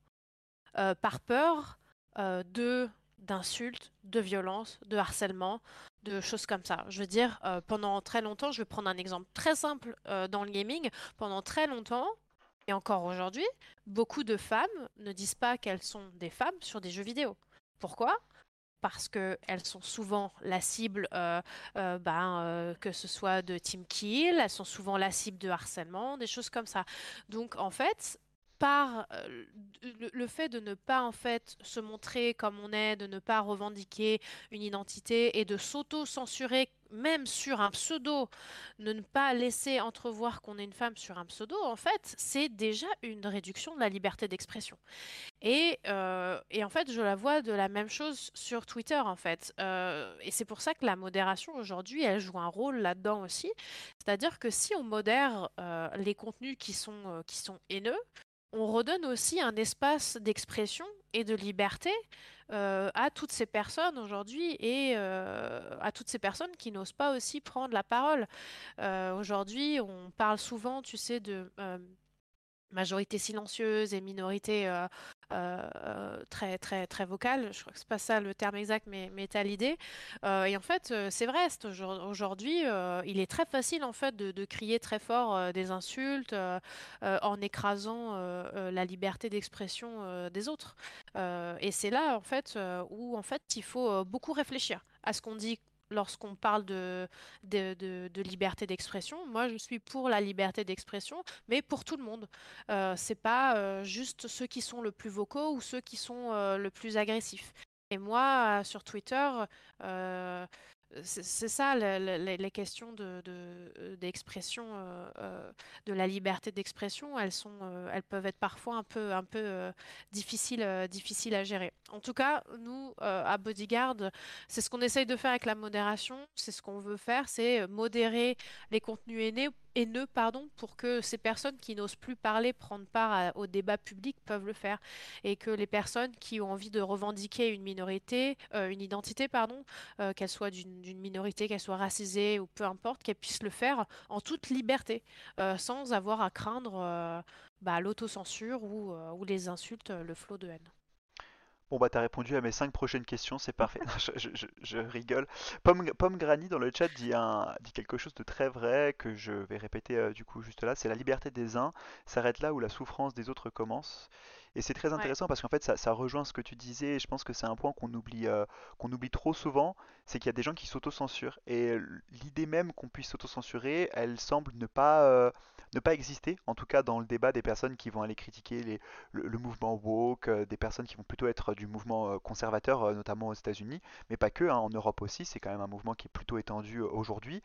par peur de d'insultes, de violences, de harcèlement, de choses comme ça. Je veux dire, pendant très longtemps, je vais prendre un exemple très simple dans le gaming, pendant très longtemps, et encore aujourd'hui, beaucoup de femmes ne disent pas qu'elles sont des femmes sur des jeux vidéo. Pourquoi? Parce qu'elles sont souvent la cible, euh, euh, ben, euh, que ce soit de team kill, elles sont souvent la cible de harcèlement, des choses comme ça. Donc en fait, par le, le fait de ne pas en fait se montrer comme on est, de ne pas revendiquer une identité et de s'auto-censurer même sur un pseudo, ne pas laisser entrevoir qu'on est une femme sur un pseudo, en fait, c'est déjà une réduction de la liberté d'expression. Et, euh, en fait, je la vois de la même chose sur Twitter, en fait. Euh, et c'est pour ça que la modération aujourd'hui, elle joue un rôle là-dedans aussi. C'est-à-dire que si on modère euh, les contenus qui sont haineux, on redonne aussi un espace d'expression et de liberté euh, à toutes ces personnes aujourd'hui et euh, à toutes ces personnes qui n'osent pas aussi prendre la parole. Euh, aujourd'hui, on parle souvent, tu sais, de majorité silencieuse et minorité très très très vocale. Je crois que c'est pas ça le terme exact, mais mais t'as l'idée. Euh, et en fait, euh, c'est vrai. Aujourd'hui, euh, il est très facile en fait de, de crier très fort euh, des insultes euh, euh, en écrasant euh, euh, la liberté d'expression euh, des autres. Euh, et c'est là en fait euh, où en fait il faut euh, beaucoup réfléchir à ce qu'on dit. Lorsqu'on parle de, liberté d'expression, moi je suis pour la liberté d'expression, mais pour tout le monde. Euh, c'est pas euh, juste ceux qui sont le plus vocaux ou ceux qui sont euh, le plus agressifs. Et moi, sur Twitter, c'est ça le- le- les, questions de, de- euh, d'expression, euh, euh, de la liberté d'expression, elles sont, elles peuvent être parfois un peu, un peu difficiles, difficiles à gérer. En tout cas, nous, à Bodyguard, c'est ce qu'on essaye de faire avec la modération, c'est ce qu'on veut faire, c'est modérer les contenus haineux, haineux, pardon, pour que ces personnes qui n'osent plus parler, prendre part au débat public peuvent le faire. Et que les personnes qui ont envie de revendiquer une minorité, euh, une identité, pardon, euh, qu'elle soit d'une minorité, qu'elle soit racisée ou peu importe, qu'elle puisse le faire en toute liberté, euh, sans avoir à craindre bah, l'autocensure ou, les insultes, le flot de haine. Bon bah t'as répondu à mes cinq prochaines questions, c'est parfait. Je, rigole. Pomme, Granny dans le chat dit quelque chose de très vrai que je vais répéter euh, du coup juste là. C'est la liberté des uns s'arrête là où la souffrance des autres commence. Et c'est très Ouais. intéressant parce qu'en fait ça, ça rejoint ce que tu disais et je pense que c'est un point qu'on oublie, euh, qu'on oublie trop souvent, c'est qu'il y a des gens qui s'autocensurent. Et l'idée même qu'on puisse s'autocensurer, elle semble ne pas, euh, ne pas exister, en tout cas dans le débat des personnes qui vont aller critiquer les le, le mouvement woke, euh, des personnes qui vont plutôt être du mouvement conservateur, notamment aux États-Unis, mais pas que, hein, en Europe aussi, c'est quand même un mouvement qui est plutôt étendu aujourd'hui.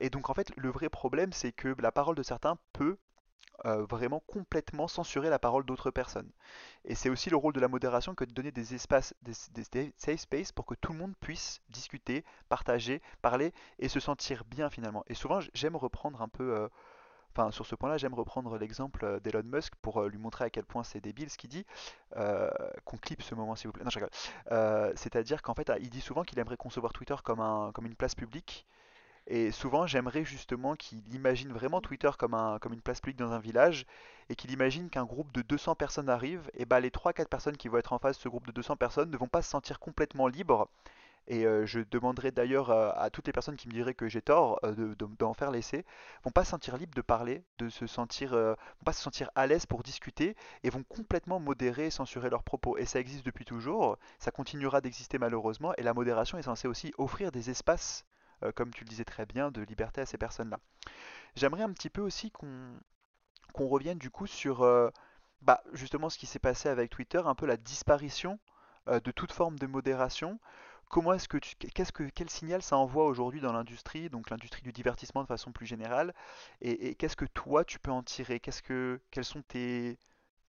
Et donc en fait, le vrai problème, c'est que la parole de certains peut euh, vraiment complètement censurer la parole d'autres personnes. Et c'est aussi le rôle de la modération que de donner des espaces, des, safe spaces pour que tout le monde puisse discuter, partager, parler et se sentir bien finalement. Et souvent, j'aime reprendre un peu euh, Enfin, sur ce point-là, j'aime reprendre l'exemple euh, d'Elon Musk pour lui montrer à quel point c'est débile ce qu'il dit. Qu'on clippe ce moment, s'il vous plaît. Non, je c'est-à-dire qu'en fait, ah, il dit souvent qu'il aimerait concevoir Twitter comme un, comme une place publique. Et souvent, j'aimerais justement qu'il imagine vraiment Twitter comme un, comme une place publique dans un village et qu'il imagine qu'un groupe de 200 personnes arrive. Et bah, les trois quatre personnes qui vont être en face de ce groupe de 200 personnes ne vont pas se sentir complètement libres et euh, je demanderai d'ailleurs à, à toutes les personnes qui me diraient que j'ai tort euh, de- de- d'en faire l'essai, vont pas se sentir libres de parler, de se sentir, euh, vont pas se sentir à l'aise pour discuter et vont complètement modérer et censurer leurs propos. Et ça existe depuis toujours, ça continuera d'exister malheureusement, et la modération est censée aussi offrir des espaces, euh, comme tu le disais très bien, de liberté à ces personnes-là. J'aimerais un petit peu aussi qu'on qu'on revienne du coup sur euh, bah, justement ce qui s'est passé avec Twitter, un peu la disparition euh, de toute forme de modération. Comment est-ce que qu'est-ce que, quel signal ça envoie aujourd'hui dans l'industrie, donc l'industrie du divertissement de façon plus générale, et, qu'est-ce que toi tu peux en tirer? Qu'est-ce que, quels sont tes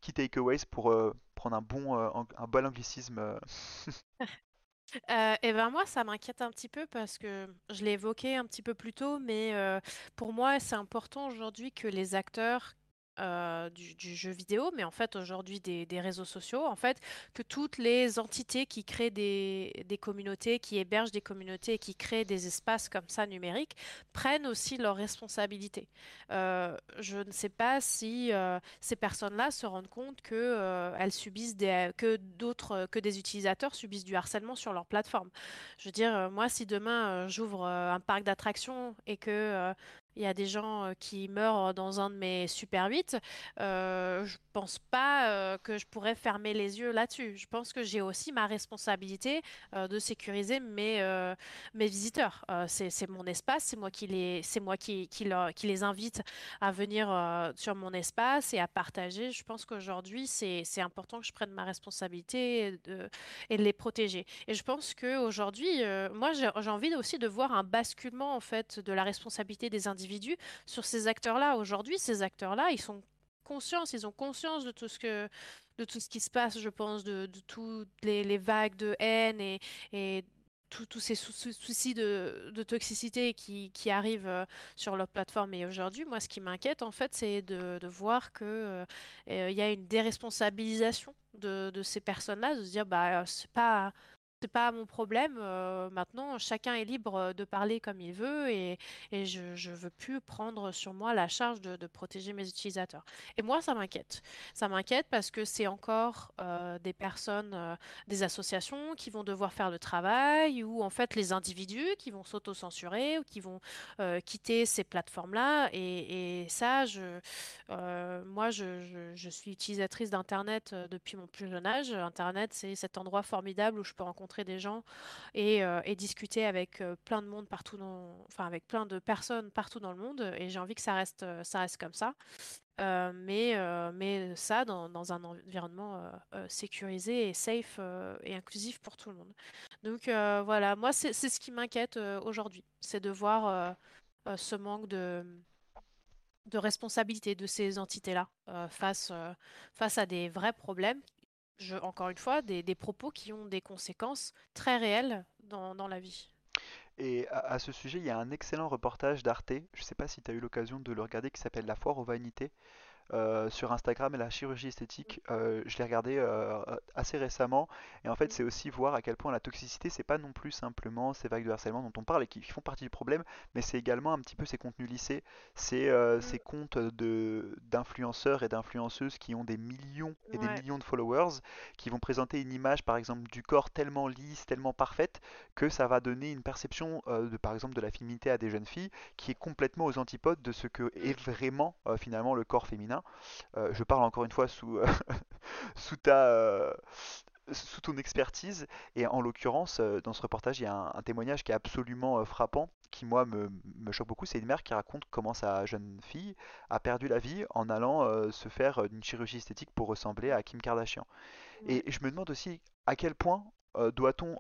key takeaways pour euh, prendre un bon, euh, un bon anglicisme? euh, Euh, et ben moi, ça m'inquiète un petit peu parce que je l'ai évoqué un petit peu plus tôt, mais euh, pour moi, c'est important aujourd'hui que les acteurs euh, du, jeu vidéo, mais en fait aujourd'hui des, réseaux sociaux, en fait, que toutes les entités qui créent des, communautés, qui hébergent des communautés qui créent des espaces comme ça numériques, prennent aussi leurs responsabilités. Euh, je ne sais pas si euh, ces personnes-là se rendent compte que elles subissent des, que d'autres, que des utilisateurs subissent du harcèlement sur leur plateforme. Je veux dire, moi, si demain j'ouvre un parc d'attractions et que il y a des gens euh, qui meurent dans un de mes Super 8, euh, je pense pas euh, que je pourrais fermer les yeux là-dessus. Je pense que j'ai aussi ma responsabilité euh, de sécuriser mes, mes visiteurs. C'est, mon espace, c'est moi qui les, moi qui, qui, les invite à venir sur mon espace et à partager. Je pense qu'aujourd'hui, c'est, important que je prenne ma responsabilité et de, les protéger. Et je pense qu'aujourd'hui, moi, j'ai envie aussi de voir un basculement en fait de la responsabilité des individus sur ces acteurs-là. Aujourd'hui, ces acteurs-là, ils sont conscients, ils ont conscience de tout ce que de tout ce qui se passe, je pense, de, de toutes les, vagues de haine et, et tous ces sou- sou- soucis de, de toxicité qui, qui arrivent euh, sur leur plateforme. Et aujourd'hui, moi, ce qui m'inquiète, en fait, c'est de, de voir que, euh, y a une déresponsabilisation de, de ces personnes-là, de se dire, bah, euh, c'est pas, c'est pas mon problème. euh, maintenant, chacun est libre euh, de parler comme il veut et, je, je veux plus prendre sur moi la charge de, protéger mes utilisateurs. Et moi, ça m'inquiète. Ça m'inquiète parce que c'est encore euh, des personnes, des associations qui vont devoir faire le travail ou en fait les individus qui vont s'auto-censurer ou qui vont quitter ces plateformes-là. Et, ça, moi, je, suis utilisatrice d'Internet depuis mon plus jeune âge. Internet, c'est cet endroit formidable où je peux rencontrer des gens et, euh, discuter avec euh, plein de monde partout dans, enfin avec plein de personnes partout dans le monde. Et j'ai envie que ça reste, euh, ça reste comme ça. Mais, mais ça dans, un environnement sécurisé et safe et inclusif pour tout le monde. Donc voilà, moi c'est ce qui m'inquiète aujourd'hui, c'est de voir ce manque de de responsabilité de ces entités-là face, face à des vrais problèmes. Encore une fois, des, propos qui ont des conséquences très réelles dans, dans la vie. Et à, à ce sujet, il y a un excellent reportage d'Arte, je ne sais pas si tu as eu l'occasion de le regarder, qui s'appelle La foire aux vanités, euh, sur Instagram et la chirurgie esthétique. Euh, je l'ai regardé euh, assez récemment et en fait Mm, c'est aussi voir à quel point la toxicité c'est pas non plus simplement ces vagues de harcèlement dont on parle et qui font partie du problème, mais c'est également un petit peu ces contenus lissés, ces, mm, ces comptes d'influenceurs et d'influenceuses qui ont des millions et des millions de followers, qui vont présenter une image par exemple du corps tellement lisse, tellement parfaite que ça va donner une perception de par exemple de la féminité à des jeunes filles qui est complètement aux antipodes de ce que mm, est vraiment euh, finalement le corps féminin. Euh, je parle encore une fois sous, euh, sous ta, euh, sous ton expertise. Et en l'occurrence dans ce reportage il y a un, un témoignage qui est absolument frappant qui moi me, me choque beaucoup. C'est une mère qui raconte comment sa jeune fille a perdu la vie en allant euh, se faire une chirurgie esthétique pour ressembler à Kim Kardashian. Et je me demande aussi à quel point euh, doit-on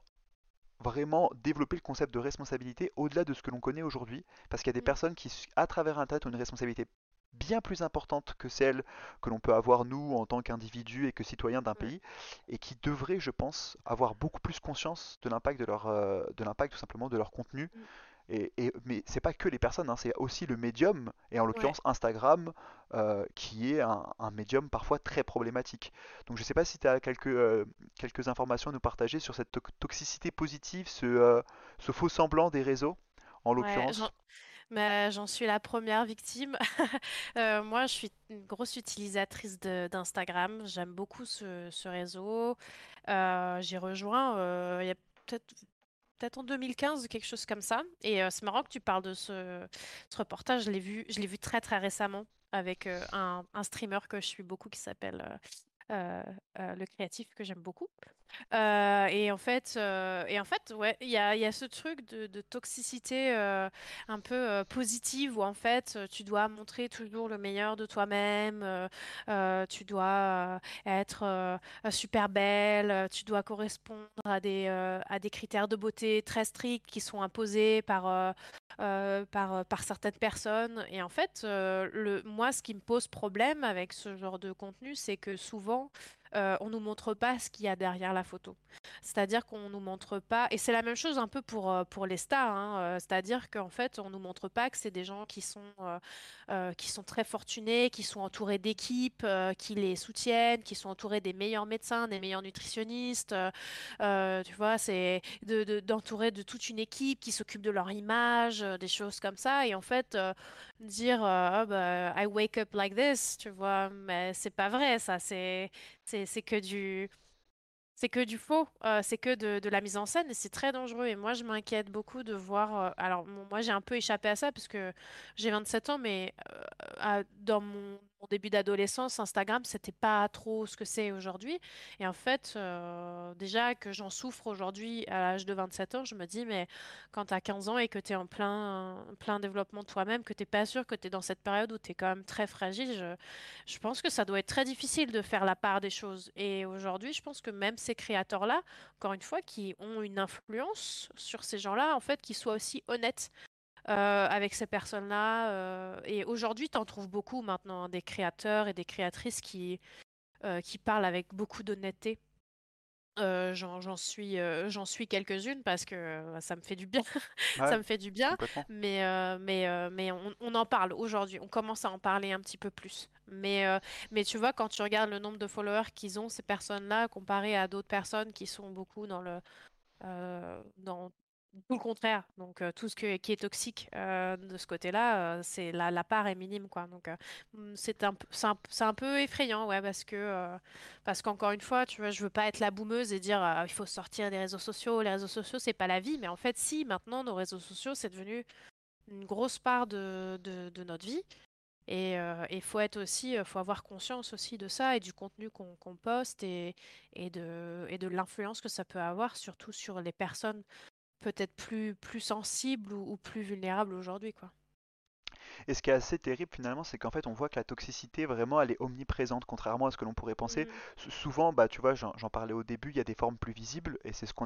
vraiment développer le concept de responsabilité au-delà de ce que l'on connaît aujourd'hui, parce qu'il y a des mm, personnes qui, à travers Internet, ont une responsabilité bien plus importante que celle que l'on peut avoir nous en tant qu'individus et que citoyens d'un pays, et qui devraient, je pense, avoir beaucoup plus conscience de l'impact de leur, euh, de l'impact tout simplement de leur contenu mm, et, et- mais c'est pas que les personnes, hein, c'est aussi le médium, et en ouais. l'occurrence Instagram, euh, qui est un, un médium parfois très problématique. Donc je sais pas si tu as quelques, euh, quelques informations à nous partager sur cette to- toxicité positive, ce, euh, ce faux semblant des réseaux, en Ouais, l'occurrence. Mais j'en suis la première victime. Euh, moi, je suis une grosse utilisatrice d'Instagram. J'aime beaucoup ce, réseau. Euh, j'ai rejoint euh, il y peut-être en 2015, quelque chose comme ça. Et euh, c'est marrant que tu parles de ce, reportage. Je l'ai vu, très très récemment avec un, streamer que je suis beaucoup qui s'appelle le créatif que j'aime beaucoup. Euh, et en fait, euh, et en fait, ouais, il y a, y a ce truc de, de toxicité euh, un peu euh, positive où en fait, euh, tu dois montrer toujours le meilleur de toi-même, euh, euh, tu dois euh, être euh, super belle, euh, tu dois correspondre à des, euh, à des critères de beauté très stricts qui sont imposés par, euh, euh, par, certaines personnes. Et en fait, euh, le, moi, ce qui me pose problème avec ce genre de contenu, c'est que souvent, euh, on nous montre pas ce qu'il y a derrière la photo. C'est-à-dire qu'on nous montre pas, et c'est la même chose un peu pour, euh, pour les stars, hein, euh, c'est-à-dire qu'en fait, on nous montre pas que c'est des gens qui sont, euh, qui sont très fortunés, qui sont entourés d'équipes, qui les soutiennent, qui sont entourés des meilleurs médecins, des meilleurs nutritionnistes, tu vois, c'est de, de- d'entourer de toute une équipe qui s'occupe de leur image, des choses comme ça, et en fait, dire, Ah bah, I wake up like this, tu vois, mais c'est pas vrai, ça, c'est c'est que du c'est que du faux, euh, c'est que de, la mise en scène et c'est très dangereux. Et moi, je m'inquiète beaucoup de voir. euh, alors, moi, j'ai un peu échappé à ça parce que j'ai 27 ans, mais euh, dans mon, début d'adolescence, Instagram, c'était pas trop ce que c'est aujourd'hui. Et en fait, euh, déjà que j'en souffre aujourd'hui à l'âge de 27 ans, je me dis, mais quand tu as 15 ans et que tu en plein, développement de toi-même, que tu pas sûr, que tu es dans cette période où tu es quand même très fragile, je, je pense que ça doit être très difficile de faire la part des choses. Et aujourd'hui, je pense que même ces créateurs-là, encore une fois, qui ont une influence sur ces gens-là, en fait, qu'ils soient aussi honnêtes euh, avec ces personnes-là. euh, et aujourd'hui, tu en trouves beaucoup maintenant, hein, des créateurs et des créatrices qui, euh, qui parlent avec beaucoup d'honnêteté. J'en, suis, suis quelques-unes parce que ça me fait du bien. Ouais, Ça me fait du bien, mais, mais, mais on, on en parle aujourd'hui. On commence à en parler un petit peu plus. Mais, mais tu vois, quand tu regardes le nombre de followers qu'ils ont, ces personnes-là, comparé à d'autres personnes qui sont beaucoup dans le, euh, dans tout le contraire. Donc, tout ce que- qui est toxique de ce côté-là, c'est la, part est minime, quoi. Donc, euh, mm, c'est un, peu- c'est un, peu effrayant, ouais, parce que, parce qu'encore une fois, tu vois, je veux pas être la boumeuse et dire il faut sortir des réseaux sociaux. Les réseaux sociaux, c'est pas la vie, mais en fait, si, maintenant, nos réseaux sociaux, c'est devenu une grosse part de, notre vie. Et il faut être aussi, faut avoir conscience aussi de ça et du contenu qu'on poste et de, et de l'influence que ça peut avoir, surtout sur les personnes peut-être plus, plus sensibles ou, ou plus vulnérables aujourd'hui, quoi. Et ce qui est assez terrible finalement, c'est qu'en fait on voit que la toxicité vraiment elle est omniprésente, contrairement à ce que l'on pourrait penser. Mm, S- Souvent, bah tu vois, j'en parlais au début, il y a des formes plus visibles, et c'est ce qu'on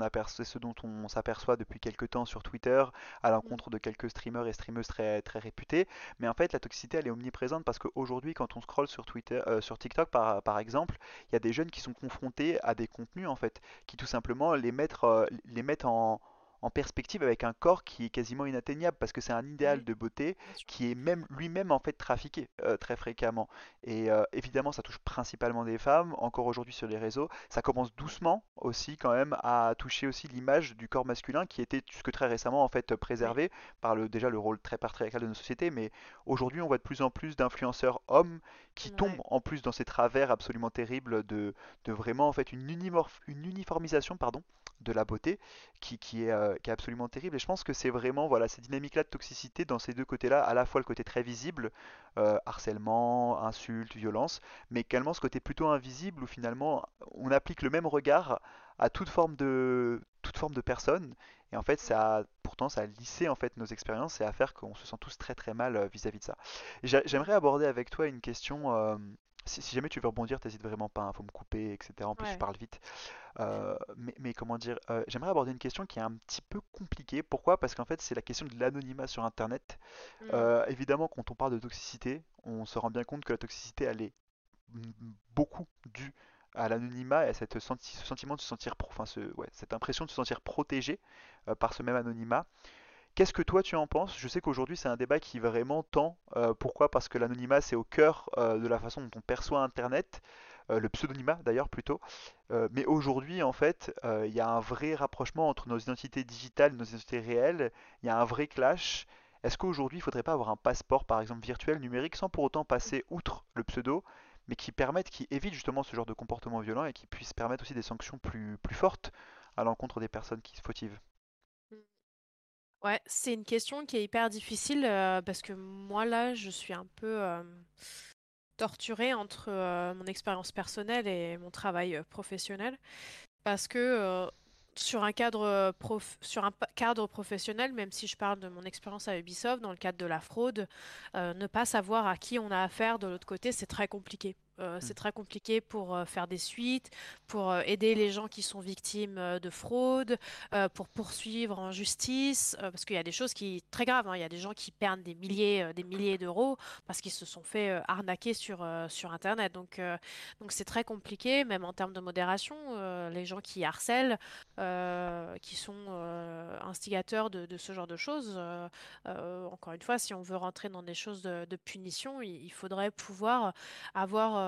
dont on s'aperçoit depuis quelques temps sur Twitter, à l'encontre de quelques streamers et streameuses très très réputés. Mais en fait, la toxicité elle est omniprésente parce qu'aujourd'hui, quand on scrolle sur Twitter, euh, sur TikTok par, par exemple, il y a des jeunes qui sont confrontés à des contenus en fait, qui tout simplement les mettent, euh, les mettent en en perspective avec un corps qui est quasiment inatteignable parce que c'est un idéal de beauté qui est même lui-même en fait trafiqué euh, très fréquemment. Et euh, évidemment, ça touche principalement des femmes, encore aujourd'hui sur les réseaux. Ça commence doucement aussi quand même à toucher aussi l'image du corps masculin qui était jusque très récemment en fait Oui, préservé par le, déjà le rôle très patriarcal de nos sociétés. Mais aujourd'hui, on voit de plus en plus d'influenceurs hommes qui tombent en plus dans ces travers absolument terribles de, de vraiment en fait une, une uniformisation pardon, de la beauté qui, qui est, euh, qui est absolument terrible. Et je pense que c'est vraiment voilà, ces dynamiques-là de toxicité dans ces deux côtés-là, à la fois le côté très visible, euh, harcèlement, insultes, violence, mais également ce côté plutôt invisible où finalement on applique le même regard à toute forme de, toute forme de personne. Et en fait, ça a, pourtant, ça a lissé en fait nos expériences et à faire qu'on se sent tous très très mal euh, vis-à-vis de ça. J'aimerais aborder avec toi une question. Si, si jamais tu veux rebondir, t'hésites vraiment pas, il faut me couper, etc. En plus, je parle vite. Euh, mais, mais comment dire, euh, j'aimerais aborder une question qui est un petit peu compliquée. Pourquoi? Parce qu'en fait, c'est la question de l'anonymat sur Internet. mm, Euh, évidemment, quand on parle de toxicité, on se rend bien compte que la toxicité, elle est beaucoup due à l'anonymat et à cette senti- ce sentiment de se sentir, pro- enfin, ce- ouais, cette impression de se sentir protégé par ce même anonymat. Qu'est-ce que toi tu en penses? Je sais qu'aujourd'hui c'est un débat qui vraiment tend. euh, pourquoi? Parce que l'anonymat c'est au cœur euh, de la façon dont on perçoit Internet, euh, le pseudonymat d'ailleurs plutôt. Mais aujourd'hui en fait il y a un vrai rapprochement entre nos identités digitales et nos identités réelles. Il y a un vrai clash. Est-ce qu'aujourd'hui il ne faudrait pas avoir un passeport par exemple virtuel numérique sans pour autant passer outre le pseudo, mais qui permette, qui évite justement ce genre de comportement violent et qui puisse permettre aussi des sanctions plus, plus fortes à l'encontre des personnes qui se fautivent? Ouais, c'est une question qui est hyper difficile euh, parce que moi là, je suis un peu euh, torturée entre euh, mon expérience personnelle et mon travail professionnel. Parce que sur un cadre, professionnel, même si je parle de mon expérience à Ubisoft, dans le cadre de la fraude, ne pas savoir à qui on a affaire de l'autre côté, c'est très compliqué. Euh, c'est très compliqué pour euh, faire des suites, pour euh, aider les gens qui sont victimes de fraude, pour poursuivre en justice, parce qu'il y a des choses qui très graves. hein. Il y a des gens qui perdent des milliers, des milliers d'euros parce qu'ils se sont fait arnaquer sur, sur Internet. Donc, donc c'est très compliqué, même en termes de modération. les gens qui harcèlent, qui sont instigateurs de, de ce genre de choses. encore une fois, si on veut rentrer dans des choses de, de punition, il, il faudrait pouvoir avoir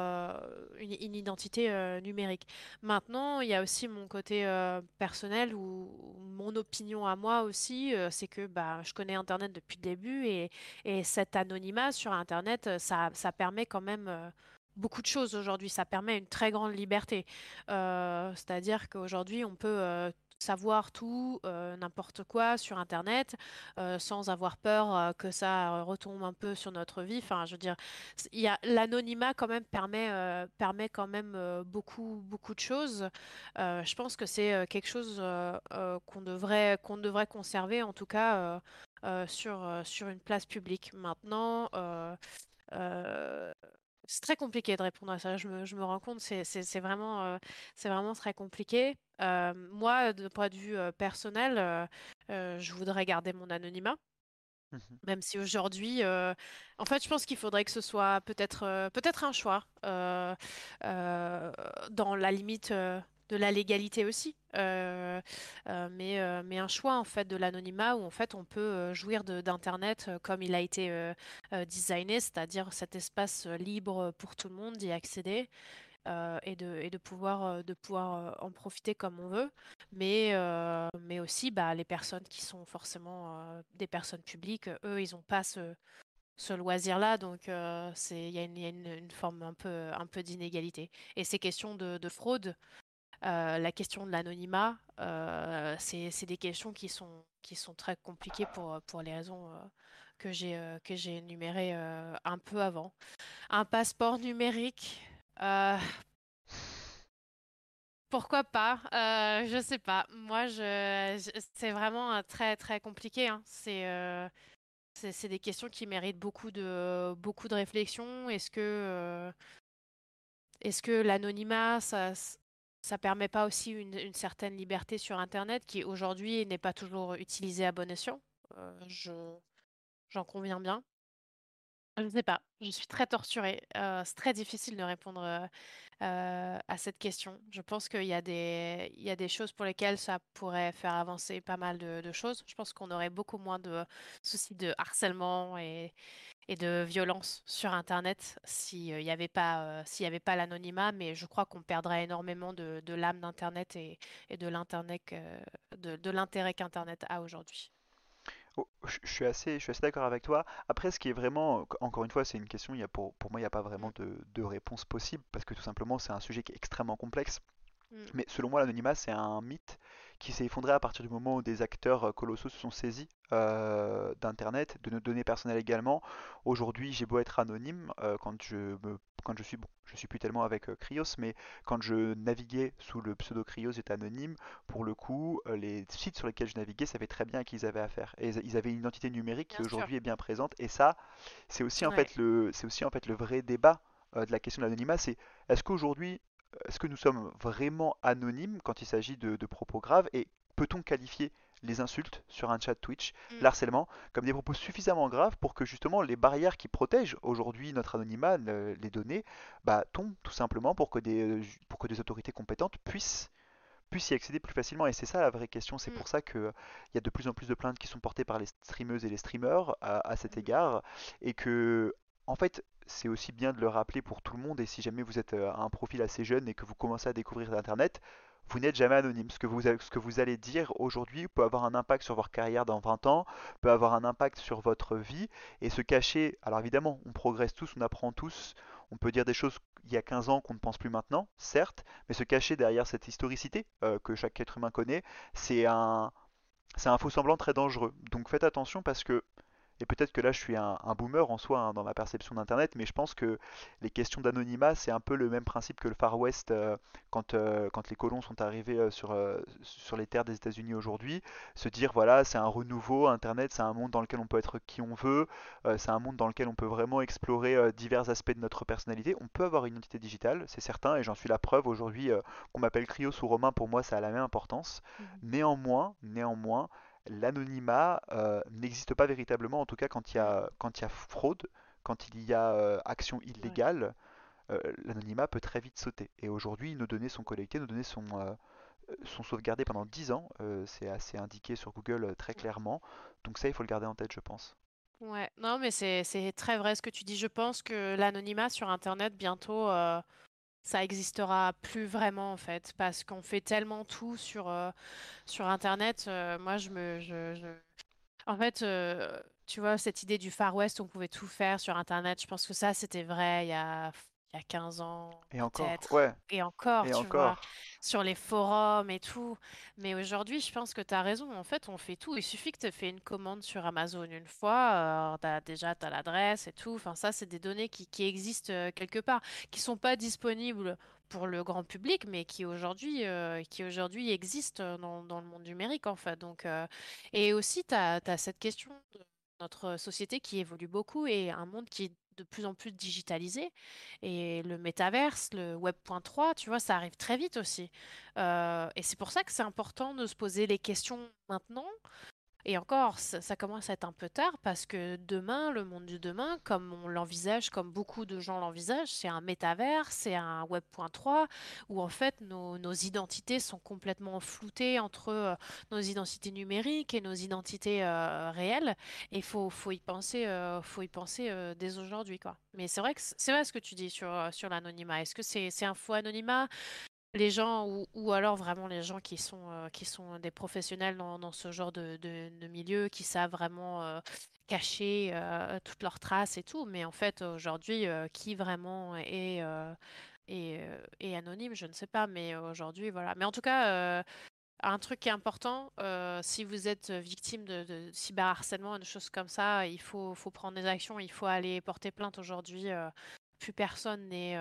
une, une identité euh, numérique. Maintenant, il y a aussi mon côté euh, personnel ou mon opinion à moi aussi, euh, c'est que bah, je connais Internet depuis le début et, et cet anonymat sur Internet, euh, ça, ça permet quand même euh, beaucoup de choses aujourd'hui. Ça permet une très grande liberté. Euh, c'est-à-dire qu'aujourd'hui, on peut euh, savoir tout, euh, n'importe quoi sur Internet, euh, sans avoir peur euh, que ça retombe un peu sur notre vie. Enfin, je veux dire, il y a l'anonymat quand même permet permet quand même beaucoup beaucoup de choses. Je pense que c'est quelque chose qu'on devrait qu'on devrait conserver en tout cas sur sur une place publique. Maintenant. C'est très compliqué de répondre à ça, je me, je me rends compte, c'est vraiment, euh, c'est vraiment très compliqué. Euh, moi, de point de vue euh, personnel, je voudrais garder mon anonymat, Mhm. même si aujourd'hui, en fait, je pense qu'il faudrait que ce soit peut-être peut-être un choix, dans la limite de la légalité aussi, euh, euh, mais, euh, mais un choix en fait de l'anonymat où en fait on peut jouir d'Internet comme il a été designé, c'est-à-dire cet espace libre pour tout le monde d'y accéder et de, et de pouvoir, de pouvoir en profiter comme on veut, mais, mais aussi bah, les personnes qui sont forcément des personnes publiques, eux, ils n'ont pas ce, ce loisir-là, donc il y a une, y a une- forme un peu, un peu d'inégalité. Et ces questions de, de fraude, la question de l'anonymat, euh, c'est, des questions qui sont, très compliquées pour, pour les raisons euh, que j'ai, euh, énumérées euh, un peu avant. Un passeport numérique. euh, pourquoi pas? Euh, je sais pas. Moi, c'est vraiment euh, très très compliqué, hein. C'est euh, des questions qui méritent beaucoup de réflexion. Euh, est-ce que l'anonymat, ça ça permet pas aussi une, certaine liberté sur Internet qui aujourd'hui n'est pas toujours utilisée à bon escient? Euh, je j'en conviens bien. Je ne sais pas, je suis très torturée. Euh, c'est très difficile de répondre euh, à cette question. Je pense qu'il y a des, y a des choses pour lesquelles ça pourrait faire avancer pas mal de, de choses. Je pense qu'on aurait beaucoup moins de soucis de harcèlement et, et de violence sur Internet s'il n'y avait pas, euh, s'il pas l'anonymat, mais je crois qu'on perdrait énormément de, l'âme d'Internet et, euh, de, l'intérêt qu'Internet a aujourd'hui. Oh, je suis assez, d'accord avec toi. Après, ce qui est vraiment, encore une fois, c'est une question, pour, moi, il n'y a pas vraiment de réponse possible, parce que tout simplement, c'est un sujet qui est extrêmement complexe. Mm, Mais selon moi, l'anonymat, c'est un mythe qui s'est effondré à partir du moment où des acteurs euh, colossaux se sont saisis euh, d'Internet, de nos données personnelles également. Aujourd'hui, j'ai beau être anonyme, euh, quand je me, quand je suis, bon, je suis plus tellement avec euh, Cryos, mais quand je naviguais sous le pseudo Cryos, j'étais anonyme. Pour le coup, les sites sur lesquels je naviguais savaient très bien à qui ils avaient affaire. Et ils avaient une identité numérique qui Bien aujourd'hui est bien présente. Et ça, c'est aussi en Ouais. fait le, c'est aussi en fait le vrai débat de la question de l'anonymat, c'est est-ce qu'aujourd'hui est-ce que nous sommes vraiment anonymes quand il s'agit de, de propos graves et peut-on qualifier les insultes sur un chat Twitch, Mm, l'harcèlement, comme des propos suffisamment graves pour que justement les barrières qui protègent aujourd'hui notre anonymat, le- les données, bah, tombent tout simplement pour que des, euh, pour que des autorités compétentes puissent, puissent y accéder plus facilement. Et c'est ça la vraie question. C'est mm, pour ça qu'il y a de plus en plus de plaintes qui sont portées par les streameuses et les streamers à, à cet mm, égard. Et que, en fait, c'est aussi bien de le rappeler pour tout le monde. Et si jamais vous êtes euh, un profil assez jeune et que vous commencez à découvrir Internet, vous n'êtes jamais anonyme. Ce que vous, allez dire aujourd'hui peut avoir un impact sur votre carrière dans 20 ans, peut avoir un impact sur votre vie. Et se cacher, alors évidemment, on progresse tous, on apprend tous. On peut dire des choses il y a 15 ans qu'on ne pense plus maintenant, certes, mais se cacher derrière cette historicité euh, que chaque être humain connaît, c'est un faux semblant très dangereux. Donc faites attention parce que et peut-être que là, je suis un, un boomer en soi hein, dans ma perception d'Internet, mais je pense que les questions d'anonymat, c'est un peu le même principe que le Far West euh, quand, euh, quand les colons sont arrivés euh, sur, sur les terres des États-Unis aujourd'hui. Se dire, voilà, c'est un renouveau, Internet, c'est un monde dans lequel on peut être qui on veut, c'est un monde dans lequel on peut vraiment explorer divers aspects de notre personnalité. On peut avoir une identité digitale, c'est certain, et j'en suis la preuve aujourd'hui, qu'on m'appelle Cryos ou Romain, pour moi, ça a la même importance. Mhm. Néanmoins, néanmoins, l'anonymat euh, n'existe pas véritablement, en tout cas quand il y a, quand il y a fraude, quand il y a euh, action illégale, euh, l'anonymat peut très vite sauter. Et aujourd'hui, nos données sont collectées, nos données sont, sont sauvegardées pendant 10 ans, c'est assez indiqué sur Google très clairement, donc ça, il faut le garder en tête, je pense. Ouais, non, mais c'est c'est très vrai ce que tu dis. Je pense que l'anonymat sur Internet, bientôt, ça existera plus vraiment, en fait, parce qu'on fait tellement tout sur, euh, sur Internet. euh, moi, je me, je, En fait, euh, tu vois, cette idée du Far West, on pouvait tout faire sur Internet, je pense que ça, c'était vrai il y a, il y a 15 ans, Et encore, ouais, Et encore, et tu vois, encore. sur les forums et tout. Mais aujourd'hui, je pense que tu as raison. En fait, on fait tout. Il suffit que tu aies fait une commande sur Amazon une fois. euh, t'as- déjà, tu as l'adresse et tout. Enfin, ça, c'est des données qui, qui existent euh, quelque part, qui sont pas disponibles pour le grand public, mais qui aujourd'hui euh, qui aujourd'hui existent dans, dans le monde numérique, en fait. Donc, euh, et aussi, tu as, cette question de notre société qui évolue beaucoup et un monde qui est de plus en plus digitalisé. Et le métaverse, le Web.3, tu vois, ça arrive très vite aussi. Euh, et c'est pour ça que c'est important de se poser les questions maintenant et encore, ça, commence à être un peu tard parce que demain, le monde du demain, comme on l'envisage, comme beaucoup de gens l'envisagent, c'est un métavers, c'est un Web.3 où en fait nos, identités sont complètement floutées entre euh, nos identités numériques et nos identités euh, réelles. Et il faut, faut y penser, euh, faut y penser dès aujourd'hui. Mais c'est vrai que c'est vrai ce que tu dis sur, sur l'anonymat. Est-ce que c'est c'est un faux anonymat? Les gens ou, alors vraiment les gens qui sont, euh, qui sont des professionnels dans, dans ce genre de, milieu, qui savent vraiment euh, cacher euh, toutes leurs traces et tout. Mais en fait, aujourd'hui, qui vraiment est, anonyme, je ne sais pas. Mais aujourd'hui, voilà. Mais en tout cas, un truc qui est important, si vous êtes victime de, cyberharcèlement et de choses comme ça, il faut, faut prendre des actions, il faut aller porter plainte aujourd'hui. plus personne n'est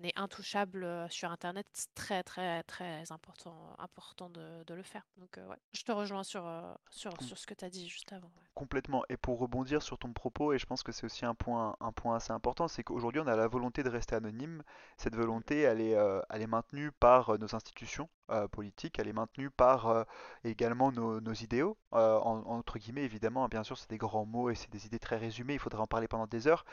n'est intouchable euh, sur Internet, c'est très très très important, important de, de le faire. Donc euh, ouais, je te rejoins sur, euh, sur, sur ce que tu as dit juste avant. ouais. Complètement. Et pour rebondir sur ton propos, et je pense que c'est aussi un point, un point assez important, c'est qu'aujourd'hui on a la volonté de rester anonyme. Cette Mm, volonté, elle est, euh, elle est maintenue par euh, nos institutions euh, politiques, elle est maintenue par euh, également nos, nos idéaux. euh, en- entre guillemets, évidemment, bien sûr, c'est des grands mots et c'est des idées très résumées, il faudrait en parler pendant des heures.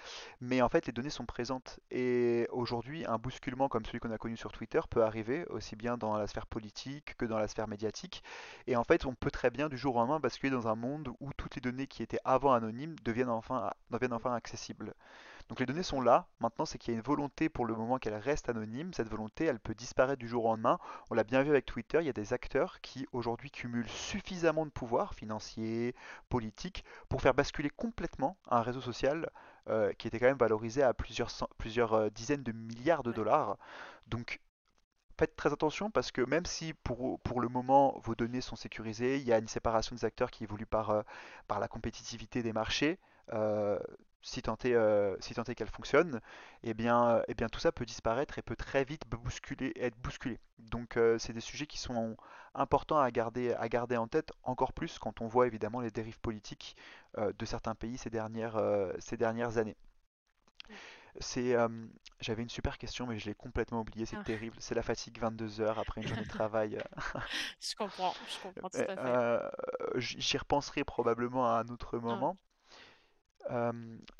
Mais en fait, les données sont présentes. Et aujourd'hui, un bousculement comme celui qu'on a connu sur Twitter peut arriver, aussi bien dans la sphère politique que dans la sphère médiatique. Et en fait, on peut très bien du jour au lendemain basculer dans un monde où toutes les données qui étaient avant anonymes deviennent enfin, deviennent enfin accessibles. Donc les données sont là, maintenant c'est qu'il y a une volonté pour le moment qu'elles restent anonymes. Cette volonté, elle peut disparaître du jour au lendemain. On l'a bien vu avec Twitter, il y a des acteurs qui aujourd'hui cumulent suffisamment de pouvoir financier, politique, pour faire basculer complètement un réseau social euh, qui était quand même valorisé à plusieurs, euh, dizaines de milliards de dollars. Donc faites très attention parce que même si pour, le moment vos données sont sécurisées, il y a une séparation des acteurs qui évolue par, euh, la compétitivité des marchés, si tant est, euh, si qu'elle fonctionne, et bien, euh, eh bien tout ça peut disparaître et peut très vite bousculer, être bousculé. Donc euh, c'est des sujets qui sont importants à garder, à garder en tête, encore plus quand on voit évidemment les dérives politiques euh, de certains pays ces dernières, ces dernières années. C'est, j'avais une super question, mais je l'ai complètement oubliée, c'est Ah. terrible. C'est la fatigue 22 heures après une journée de travail. Je comprends, je comprends tout à fait. j- j'y repenserai probablement à un autre Ouais. moment.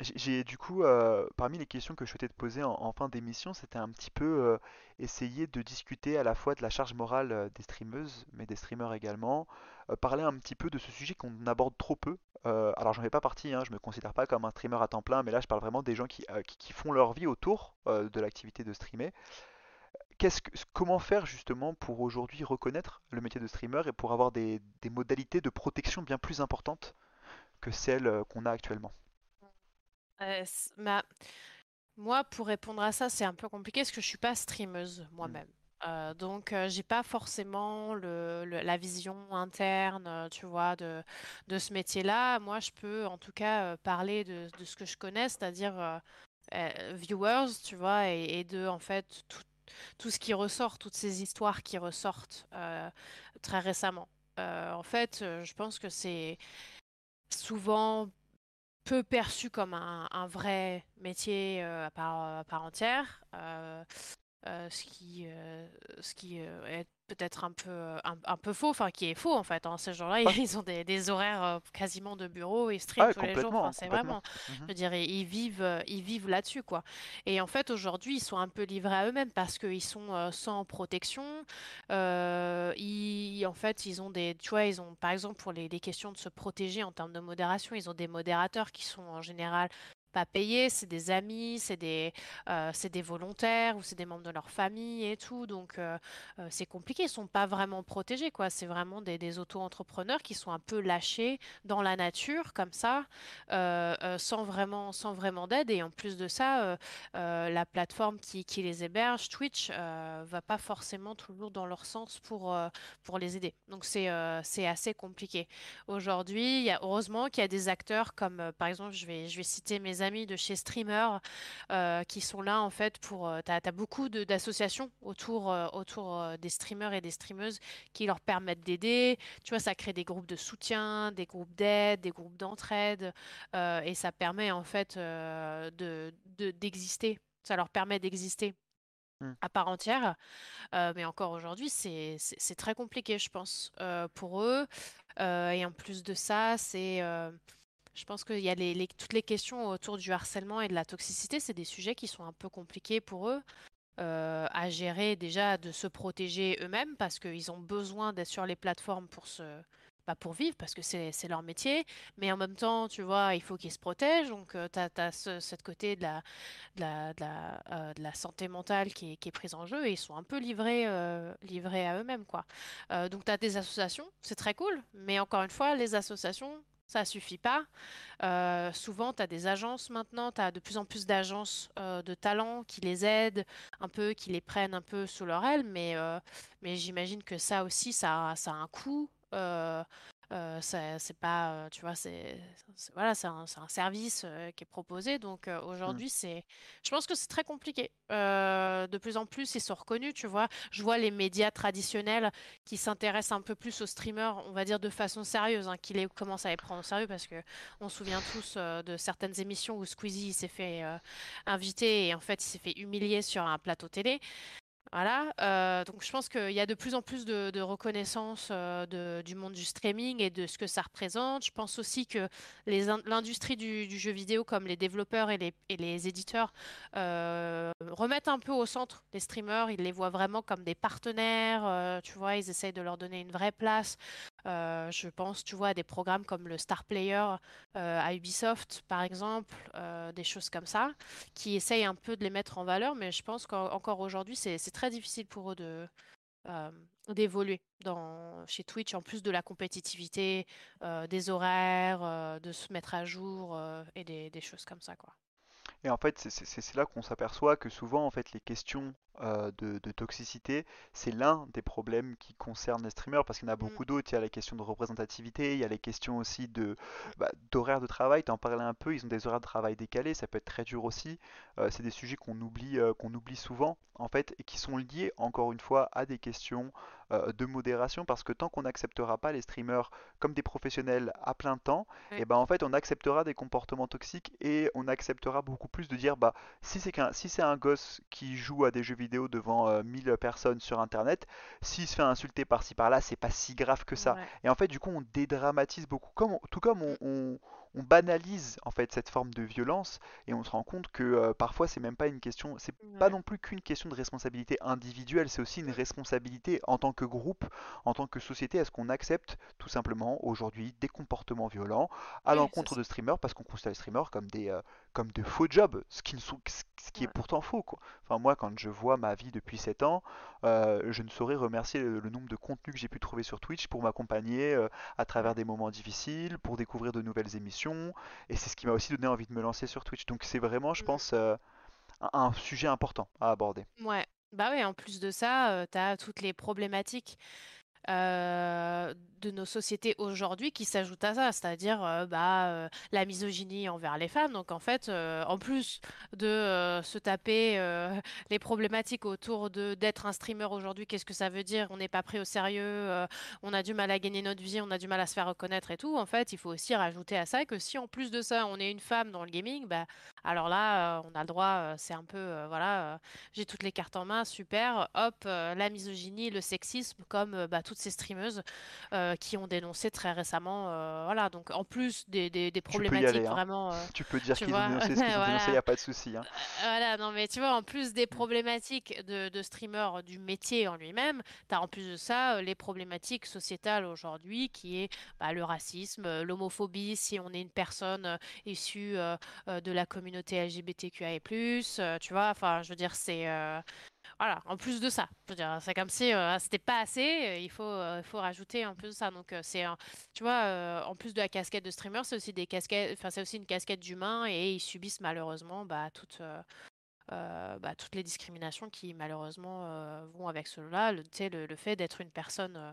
J'ai du coup, parmi les questions que je souhaitais te poser en, fin d'émission, c'était un petit peu essayer de discuter à la fois de la charge morale des streameuses, mais des streamers également, parler un petit peu de ce sujet qu'on aborde trop peu. Alors j'en fais pas partie, hein, je me considère pas comme un streamer à temps plein, mais là je parle vraiment des gens qui, font leur vie autour de l'activité de streamer. Qu'est-ce que, comment faire justement pour aujourd'hui reconnaître le métier de streamer et pour avoir des, modalités de protection bien plus importantes que celles qu'on a actuellement? Euh, ma- Moi, pour répondre à ça, c'est un peu compliqué parce que je suis pas streameuse Hmm. moi-même. Euh, donc, euh, j'ai pas forcément le, le- la vision interne, euh, tu vois, de, de ce métier-là. Moi, je peux en tout cas euh, parler de, de ce que je connais, c'est-à-dire viewers, tu vois, et, et de en fait tout, tout ce qui ressort, toutes ces histoires qui ressortent très récemment. En fait, je pense que c'est souvent peu perçu comme un, vrai métier euh, part, à part entière. Euh, ce qui, euh, ce qui euh, est peut-être un peu, un, un peu faux, enfin qui est faux en fait. hein. Ces gens-là, Ah, ils ont des, des horaires quasiment de bureau, ils ah streament ouais, tous les jours. Enfin, c'est vraiment, je Mhm. veux dire, ils vivent, ils vivent là-dessus quoi. Et en fait, aujourd'hui, ils sont un peu livrés à eux-mêmes parce qu'ils sont sans protection. Ils, en fait, ils ont des, tu vois, ils ont, par exemple, pour les, les questions de se protéger en termes de modération, ils ont des modérateurs qui sont en général pas payés, c'est des amis, c'est des, euh, des volontaires ou c'est des membres de leur famille et tout. Donc, euh, euh, c'est compliqué. Ils sont pas vraiment protégés, quoi. C'est vraiment des, des auto-entrepreneurs qui sont un peu lâchés dans la nature, comme ça, sans vraiment, sans vraiment d'aide. Et en plus de ça, la plateforme qui, qui les héberge, Twitch, va pas forcément toujours dans leur sens pour, pour les aider. Donc, c'est assez compliqué. Aujourd'hui, il y a, heureusement qu'il y a des acteurs comme, par exemple, je vais, je vais citer mes amis de chez Streamer, euh, qui sont là en fait pour... Euh, t'as, t'as beaucoup de- d'associations autour, euh, autour des streamers et des streameuses qui leur permettent d'aider. Tu vois, ça crée des groupes de soutien, des groupes d'aide, des groupes d'entraide, euh, et ça permet en fait euh, de, de- d'exister. Ça leur permet d'exister Mm. à part entière. Euh, mais encore aujourd'hui, c'est très compliqué, je pense, euh, pour eux. Euh, et en plus de ça, c'est, je pense qu'il y a toutes les questions autour du harcèlement et de la toxicité, c'est des sujets qui sont un peu compliqués pour eux euh, à gérer déjà de se protéger eux-mêmes parce qu'ils ont besoin d'être sur les plateformes pour se, bah, pour vivre parce que c'est leur métier. Mais en même temps, tu vois, il faut qu'ils se protègent. Donc, tu as, cette côté de la, de la, de la, euh, santé mentale qui est, prise en jeu et ils sont un peu livrés, euh, livrés à eux-mêmes. Euh, donc, tu as des associations, c'est très cool. Mais encore une fois, les associations, ça suffit pas. Euh, souvent, tu as des agences maintenant, tu as de plus en plus d'agences euh, de talent qui les aident un peu, qui les prennent un peu sous leur aile, mais, euh, j'imagine que ça aussi, ça a un coût. Euh, c'est pas, euh, tu vois, c'est, voilà, c'est un, un service euh, qui est proposé. Donc euh, Mm. aujourd'hui, c'est, je pense que c'est très compliqué. De plus en plus, ils sont reconnus, tu vois. Je vois les médias traditionnels qui s'intéressent un peu plus aux streamers, on va dire de façon sérieuse, hein, qui les commencent à les prendre au sérieux parce que on se souvient tous de certaines émissions où Squeezie s'est fait inviter et en fait il s'est fait humilier sur un plateau télé. Voilà, euh, donc je pense qu'il y a de plus en plus de, reconnaissance euh, de- du monde du streaming et de ce que ça représente. Je pense aussi que l'industrie du, jeu vidéo, comme les développeurs et les, et les éditeurs, euh, remettent un peu au centre les streamers. Ils les voient vraiment comme des partenaires, tu vois, ils essayent de leur donner une vraie place. Euh, je pense, tu vois, à des programmes comme le Star Player euh, à Ubisoft, par exemple, euh, des choses comme ça qui essayent un peu de les mettre en valeur, mais je pense qu'encore aujourd'hui, c'est très difficile pour eux de euh, d'évoluer chez Twitch, en plus de la compétitivité, des horaires, de se mettre à jour et des, des choses comme ça, quoi. Et en fait, c'est là qu'on s'aperçoit que souvent, en fait, les questions euh, de, de toxicité, c'est l'un des problèmes qui concerne les streamers, parce qu'il y en a Mm, beaucoup d'autres. Il y a les questions de représentativité, il y a les questions aussi de bah, d'horaire de travail. Tu en parlais un peu, ils ont des horaires de travail décalés, ça peut être très dur aussi. Euh, c'est des sujets qu'on oublie, euh, qu'on oublie souvent, en fait, et qui sont liés, encore une fois, à des questions euh, de modération, parce que tant qu'on n'acceptera pas les streamers comme des professionnels à plein temps, et ben en fait, on acceptera des comportements toxiques et on acceptera beaucoup plus de dire bah si c'est qu'un si c'est un gosse qui joue à des jeux vidéo devant euh, 1000 personnes sur internet, s'il se fait insulter par-ci par-là, c'est pas si grave que ça. ouais, Et en fait, du coup, on dédramatise beaucoup. Comme on- tout comme on, mm, on- on banalise en fait cette forme de violence et on se rend compte que euh, parfois c'est même pas une question, c'est pas non plus qu'une question de responsabilité individuelle, c'est aussi une responsabilité en tant que groupe, en tant que société. Est-ce qu'on accepte tout simplement aujourd'hui des comportements violents à oui, l'encontre de streamers parce qu'on considère les streamers comme des euh, comme de faux jobs, ce qui, ne sont, ce qui est pourtant faux quoi. Enfin moi quand je vois ma vie depuis 7 ans, euh, je ne saurais remercier le, le nombre de contenus que j'ai pu trouver sur Twitch pour m'accompagner euh, à travers des moments difficiles, pour découvrir de nouvelles émissions, et c'est ce qui m'a aussi donné envie de me lancer sur Twitch. Donc c'est vraiment, je mm, pense, euh, un, un sujet important à aborder. ouais. Bah ouais, en plus de ça, tu as toutes les problématiques euh, de nos sociétés aujourd'hui qui s'ajoutent à ça, c'est-à-dire euh, bah, euh, la misogynie envers les femmes. Donc en fait, en plus de se taper les problématiques autour de d'être un streamer aujourd'hui, qu'est-ce que ça veut dire? On n'est pas pris au sérieux, on a du mal à gagner notre vie, on a du mal à se faire reconnaître et tout. En fait, il faut aussi rajouter à ça que si en plus de ça, on est une femme dans le gaming, bah, alors là, on a le droit, c'est un peu, voilà, j'ai toutes les cartes en main, super, hop, la misogynie, le sexisme, comme bah, toutes ces streameuses euh, qui ont dénoncé très récemment. Euh, voilà, donc en plus des, des, des Tu peux y aller, problématiques hein. vraiment, euh, Tu peux dire qu'ils ont dénoncé ce qu'ils ont dénoncé, il n'y a pas de souci, hein. Voilà, non mais tu vois, en plus des problématiques de, de streamer du métier en lui-même, tu as en plus de ça les problématiques sociétales aujourd'hui qui est bah, le racisme, l'homophobie si on est une personne issue de la communauté LGBTQIA+, tu vois, enfin je veux dire c'est voilà, en plus de ça, je veux dire, c'est comme si euh, c'était pas assez, euh, il faut, euh, il faut rajouter en plus de ça. Donc, euh, c'est, tu vois, euh, en plus de la casquette de streamer, c'est aussi des casquettes, enfin, c'est aussi une casquette d'humain et ils subissent malheureusement bah, euh, euh, bah, toutes les discriminations qui malheureusement euh, vont avec cela. Le, fait d'être une personne euh,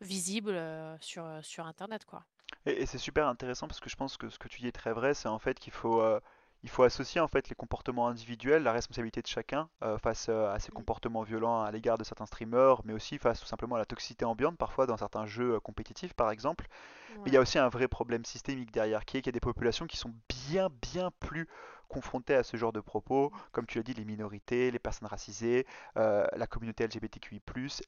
visible euh, sur, euh, sur Internet, quoi. Et, c'est super intéressant parce que je pense que ce que tu dis est très vrai, c'est en fait qu'il faut, euh, il faut associer en fait les comportements individuels, la responsabilité de chacun euh, face euh, à ces comportements violents à l'égard de certains streamers, mais aussi face tout simplement à la toxicité ambiante parfois dans certains jeux euh, compétitifs par exemple. Mais il y a aussi un vrai problème systémique derrière, qui est qu'il y a des populations qui sont bien, bien plus confrontées à ce genre de propos, comme tu l'as dit, les minorités, les personnes racisées, euh, la communauté LGBTQI+,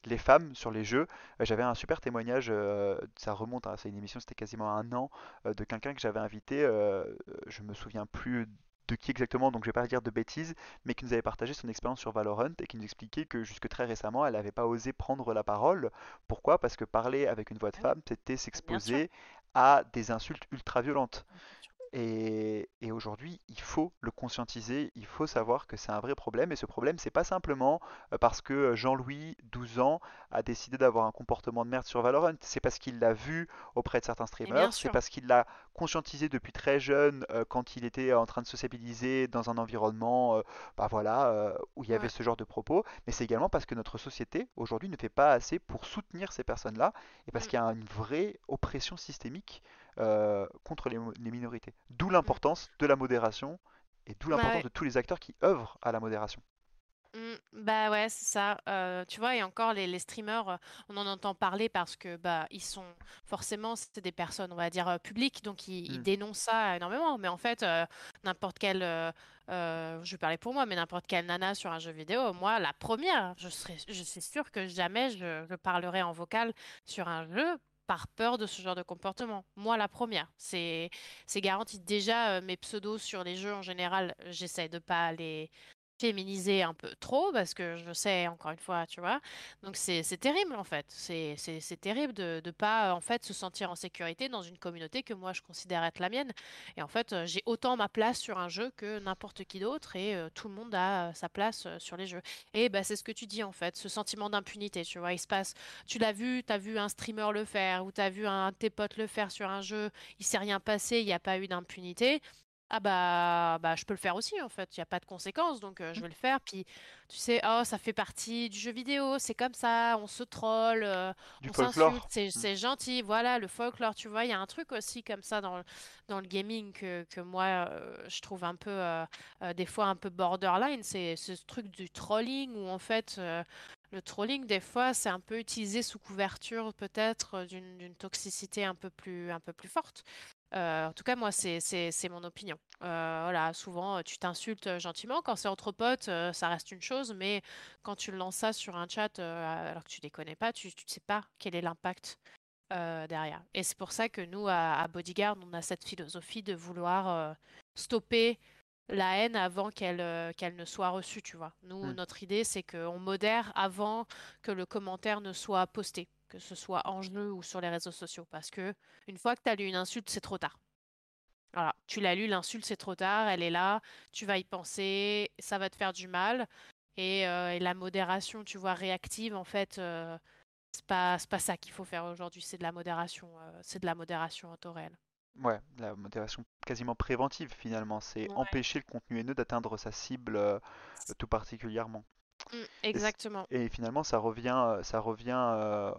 les femmes sur les jeux. Euh, j'avais un super témoignage, euh, ça remonte, à c'est une émission, c'était quasiment un an, de quelqu'un que j'avais invité, je me souviens plus de qui exactement, donc je vais pas dire de bêtises, mais qui nous avait partagé son expérience sur Valorant et qui nous expliquait que jusque très récemment, elle n'avait pas osé prendre la parole. Pourquoi? Parce que parler avec une voix de Ah femme, c'était s'exposer à des insultes ultra violentes. Et, et aujourd'hui, il faut le conscientiser, il faut savoir que c'est un vrai problème. Et ce problème, c'est pas simplement euh, parce que euh, Jean-Louis, 12 ans, a décidé d'avoir un comportement de merde sur Valorant. C'est parce qu'il l'a vu auprès de certains streamers, c'est parce qu'il l'a conscientisé depuis très jeune euh, quand il était en train de sociabiliser dans un environnement euh, bah voilà, euh, où il y avait Ouais. ce genre de propos. Mais c'est également parce que notre société, aujourd'hui, ne fait pas assez pour soutenir ces personnes-là et parce Mm, qu'il y a une vraie oppression systémique euh, contre les, les minorités. D'où l'importance de la modération et d'où Bah l'importance ouais. de tous les acteurs qui œuvrent à la modération. Mm, bah ouais, c'est ça. Euh, tu vois, et encore les, les streamers, euh, on en entend parler parce que bah ils sont forcément c'est des personnes, on va dire publiques, donc ils, ils Hmm, dénoncent ça énormément. Mais en fait, euh, n'importe quelle, euh, je vais parler pour moi, mais n'importe quelle nana sur un jeu vidéo, moi la première, je serais, je suis sûre que jamais je, je parlerai en vocal sur un jeu. Par peur de ce genre de comportement. Moi, la première. C'est, garanti. Déjà, euh, mes pseudos sur les jeux en général, j'essaie de pas les, féminiser un peu trop parce que je sais encore une fois, tu vois. Donc c'est terrible en fait. C'est terrible de de pas en fait se sentir en sécurité dans une communauté que moi je considère être la mienne. Et en fait, euh, j'ai autant ma place sur un jeu que n'importe qui d'autre et euh, tout le monde a euh, sa place euh, sur les jeux. Et bah c'est ce que tu dis en fait, ce sentiment d'impunité, tu vois, il se passe tu l'as vu, tu as vu un streamer le faire ou tu as vu un de tes potes le faire sur un jeu, il s'est rien passé, il n'y a pas eu d'impunité. Ah bah, bah je peux le faire aussi en fait, il n'y a pas de conséquences donc euh, je vais le faire. Puis tu sais, oh ça fait partie du jeu vidéo, c'est comme ça, on se troll, euh, Du on s'insulte, folklore. c'est c'est gentil, voilà le folklore, tu vois, il y a un truc aussi comme ça dans, le- dans le gaming que, que moi euh, je trouve un peu, des fois un peu borderline, c'est ce truc du trolling où en fait le trolling des fois c'est un peu utilisé sous couverture peut-être d'une d'une toxicité un peu plus, un peu plus forte. Euh, en tout cas, moi, c'est mon opinion. Euh, voilà, souvent, euh, tu t'insultes gentiment. Quand c'est entre potes, euh, ça reste une chose, mais quand tu lances ça sur un chat alors que tu les connais pas, tu ne sais pas quel est l'impact derrière. Et c'est pour ça que nous, à, à Bodyguard, on a cette philosophie de vouloir stopper la haine avant qu'elle qu'elle ne soit reçue, tu vois. Nous, Hmm. notre idée, c'est qu'on modère avant que le commentaire ne soit posté, que ce soit en jeu ou sur les réseaux sociaux, parce que une fois que tu as lu une insulte, c'est trop tard. Voilà, tu l'as lu, l'insulte, c'est trop tard, elle est là, tu vas y penser, ça va te faire du mal. Et, euh, et la modération, tu vois, réactive, en fait, euh, c'est pas, c'est pas ça qu'il faut faire aujourd'hui, c'est de la modération, euh, c'est de la modération en temps réel. Ouais, la modération quasiment préventive finalement, c'est Ouais, empêcher le contenu haineux d'atteindre sa cible euh, tout particulièrement. Mm, exactement. Et, finalement, ça revient, ça revient euh,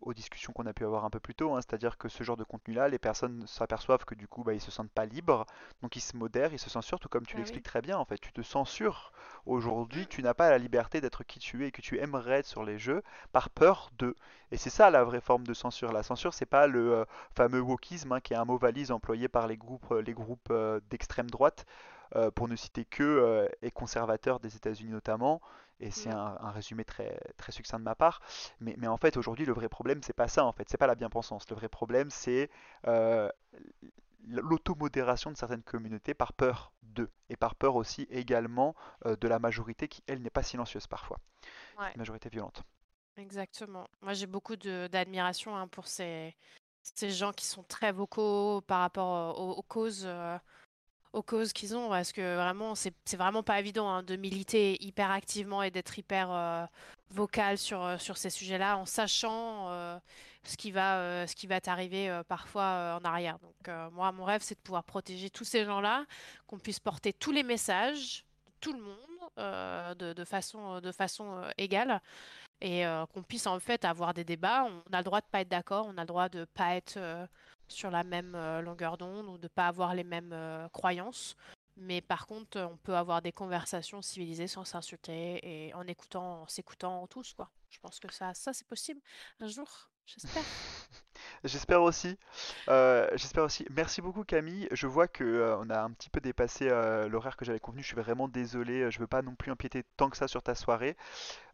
aux discussions qu'on a pu avoir un peu plus tôt, hein. c'est-à-dire que ce genre de contenu-là, les personnes s'aperçoivent que du coup, bah, ils se sentent pas libres, donc ils se modèrent, ils se censurent, tout comme tu Bah l'expliques oui. très bien. En fait, tu te censures aujourd'hui, tu n'as pas la liberté d'être qui tu es et que tu aimerais être sur les jeux par peur de. Et c'est ça la vraie forme de censure. La censure, c'est pas le euh, fameux wokisme, hein, qui est un mot valise employé par les groupes, les groupes euh, d'extrême droite euh, pour ne citer que, euh, et conservateurs des États-Unis notamment, et c'est un, un résumé très, très succinct de ma part. Mais, mais en fait, aujourd'hui, le vrai problème, c'est pas ça, en fait, c'est pas la bien-pensance. Le vrai problème, c'est euh, l'automodération de certaines communautés par peur d'eux, et par peur aussi également euh, de la majorité qui, elle, n'est pas silencieuse parfois, ouais, une majorité violente. exactement. Moi, j'ai beaucoup d'admiration hein, pour ces, ces gens qui sont très vocaux par rapport aux, aux causes. euh, aux causes qu'ils ont, parce que vraiment, c'est vraiment pas évident hein, de militer hyper activement et d'être hyper euh, vocal sur, euh, sur ces sujets-là, en sachant euh, ce qui va, euh, va t'arriver parfois en arrière. Donc, moi, mon rêve, c'est de pouvoir protéger tous ces gens-là, qu'on puisse porter tous les messages, tout le monde, de, de façon, de façon égale, et qu'on puisse en fait avoir des débats. On a le droit de pas être d'accord, on a le droit de pas être sur la même euh, longueur d'onde ou de pas avoir les mêmes euh, croyances. Mais par contre, euh, on peut avoir des conversations civilisées sans s'insulter et en écoutant, en s'écoutant tous, quoi. Je pense que ça, ça c'est possible un jour, j'espère. J'espère aussi. Euh, j'espère aussi. Merci beaucoup Camille. Je vois que euh, on a un petit peu dépassé l'horaire que j'avais convenu. Je suis vraiment désolé. Je veux pas non plus empiéter tant que ça sur ta soirée.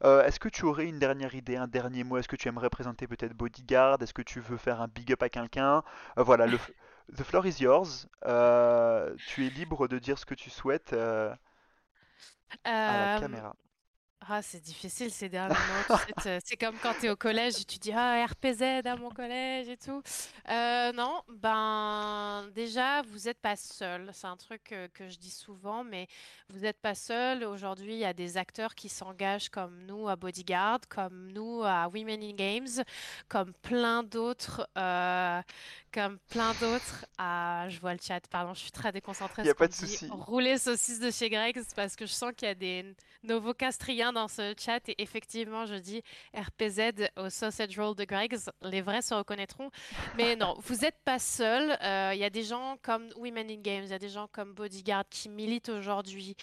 Est-ce que tu aurais une dernière idée, un dernier mot? Est-ce que tu aimerais présenter peut-être Bodyguard? Est-ce que tu veux faire un big up à quelqu'un? Voilà, le the floor is yours. Euh, tu es libre de dire ce que tu souhaites euh, à la Euh, caméra. Ah, c'est difficile ces derniers mots. Tu sais, te- c'est comme quand tu es au collège et tu dis Ah, RPZ à mon collège et tout. Euh, non, ben déjà, vous n'êtes pas seul. C'est un truc que, que je dis souvent, mais vous n'êtes pas seul. Aujourd'hui, il y a des acteurs qui s'engagent comme nous à Bodyguard, comme nous à Women in Games, comme plein d'autres, euh, comme plein d'autres à. Je vois le chat, pardon, je suis très déconcentrée Il n'y a pas de souci. rouler saucisse de chez Greg, c'est parce que je sens qu'il y a des Novocastrien dans ce chat et effectivement je dis RPZ au sausage roll de Greg's, les vrais se reconnaîtront. Mais non, vous n'êtes pas seul. Euh, Il y a des gens comme Women in Games, il y a des gens comme Bodyguard qui militent aujourd'hui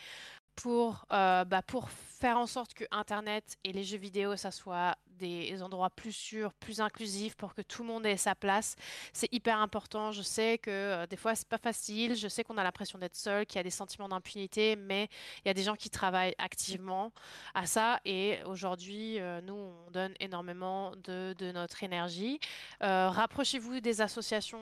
pour, euh, bah, pour faire en sorte que Internet et les jeux vidéo, ça soit des endroits plus sûrs, plus inclusifs, pour que tout le monde ait sa place. C'est hyper important. Je sais que euh, des fois, c'est pas facile. Je sais qu'on a l'impression d'être seul, qu'il y a des sentiments d'impunité, mais il y a des gens qui travaillent activement à ça. Et aujourd'hui, euh, nous, on donne énormément de, notre énergie. Euh, rapprochez-vous des associations.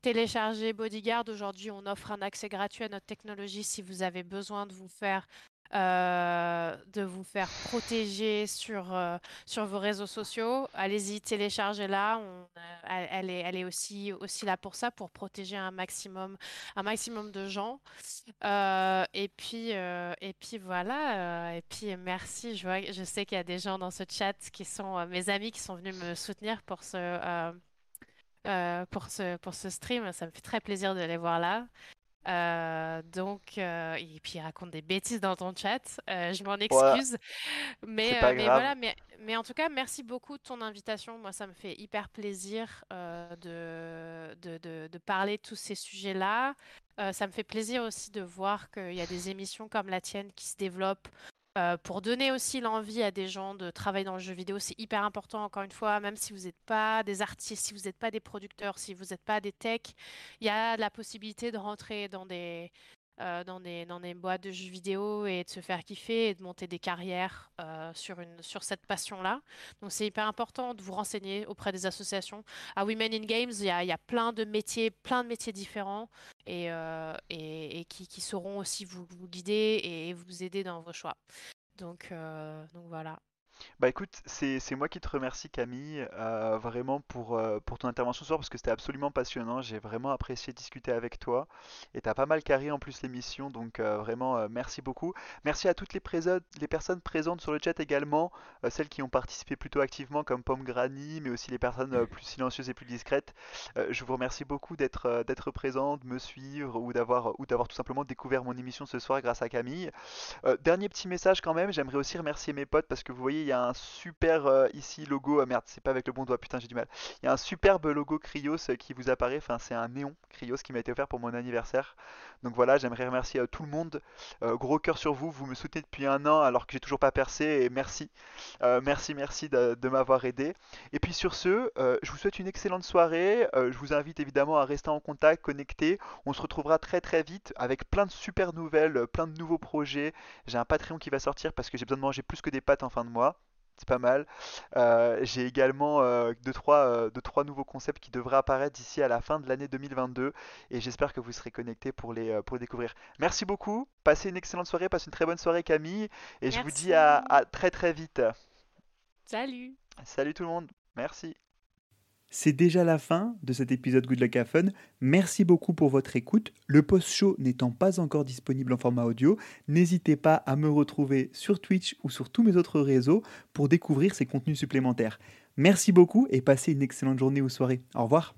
téléchargez Bodyguard. Aujourd'hui, on offre un accès gratuit à notre technologie si vous avez besoin de vous faire euh, de vous faire protéger sur, euh, sur vos réseaux sociaux. Allez-y, téléchargez-la. Euh, elle, est, elle est aussi, aussi là pour ça, pour protéger un maximum, un maximum de gens. Et puis, et puis voilà. et puis merci. Je je sais qu'il y a des gens dans ce chat qui sont mes amis qui sont venus me soutenir pour ce, pour ce, pour ce stream. Ça me fait très plaisir de les voir là. Euh, donc, euh, et puis il raconte des bêtises dans ton chat. Euh, je m'en excuse. Mais, voilà, mais, mais en tout cas, merci beaucoup de ton invitation. Moi, ça me fait hyper plaisir de, de, de, de parler de tous ces sujets-là. Ça me fait plaisir aussi de voir qu'il y a des émissions comme la tienne qui se développent euh, pour donner aussi l'envie à des gens de travailler dans le jeu vidéo. C'est hyper important, encore une fois, même si vous n'êtes pas des artistes, si vous n'êtes pas des producteurs, si vous n'êtes pas des techs, il y a la possibilité de rentrer dans des, euh, dans des, dans des boîtes de jeux vidéo et de se faire kiffer et de monter des carrières euh, sur une, sur cette passion-là. Donc c'est hyper important de vous renseigner auprès des associations. À Women in Games, il y a, y a plein de métiers, plein de métiers différents et, euh, et, et qui, qui sauront aussi vous, vous guider et vous aider dans vos choix. Donc, donc voilà. Bah écoute, c'est c'est moi qui te remercie Camille, euh, vraiment pour, euh, pour ton intervention ce soir parce que c'était absolument passionnant. J'ai vraiment apprécié discuter avec toi et t'as pas mal carré en plus l'émission, donc euh, vraiment euh, merci beaucoup. Merci à toutes les, préso- les personnes présentes sur le chat également, euh, celles qui ont participé plutôt activement comme Pomme Granny, mais aussi les personnes euh, plus silencieuses et plus discrètes. Euh, je vous remercie beaucoup d'être euh, d'être présentes, de me suivre ou d'avoir ou d'avoir tout simplement découvert mon émission ce soir grâce à Camille. Euh, dernier petit message quand même, j'aimerais aussi remercier mes potes parce que vous voyez, il y a un super euh, ici logo. ah merde, c'est pas avec le bon doigt, putain, j'ai du mal. Il y a un superbe logo Krios euh, qui vous apparaît. Enfin, c'est un néon Krios qui m'a été offert pour mon anniversaire. Donc voilà, j'aimerais remercier tout le monde. Gros cœur sur vous, vous me soutenez depuis un an alors que j'ai toujours pas percé et merci. Merci, merci de, de m'avoir aidé. Et puis sur ce, je vous souhaite une excellente soirée. Je vous invite évidemment à rester en contact, connecté. On se retrouvera très très vite avec plein de super nouvelles, plein de nouveaux projets. J'ai un Patreon qui va sortir parce que j'ai besoin de manger plus que des pâtes en fin de mois. C'est pas mal. Euh, j'ai également euh, deux, trois, euh, deux, trois nouveaux concepts qui devraient apparaître d'ici à la fin de l'année 2022 et j'espère que vous serez connectés pour les, pour les découvrir. Merci beaucoup. Passez une excellente soirée, passez une très bonne soirée Camille et je vous dis à très très vite. Salut! Salut tout le monde. Merci. C'est déjà la fin de cet épisode Good Luck Fun. Merci beaucoup pour votre écoute. Le post-show n'étant pas encore disponible en format audio, n'hésitez pas à me retrouver sur Twitch ou sur tous mes autres réseaux pour découvrir ces contenus supplémentaires. Merci beaucoup et passez une excellente journée ou soirée. Au revoir.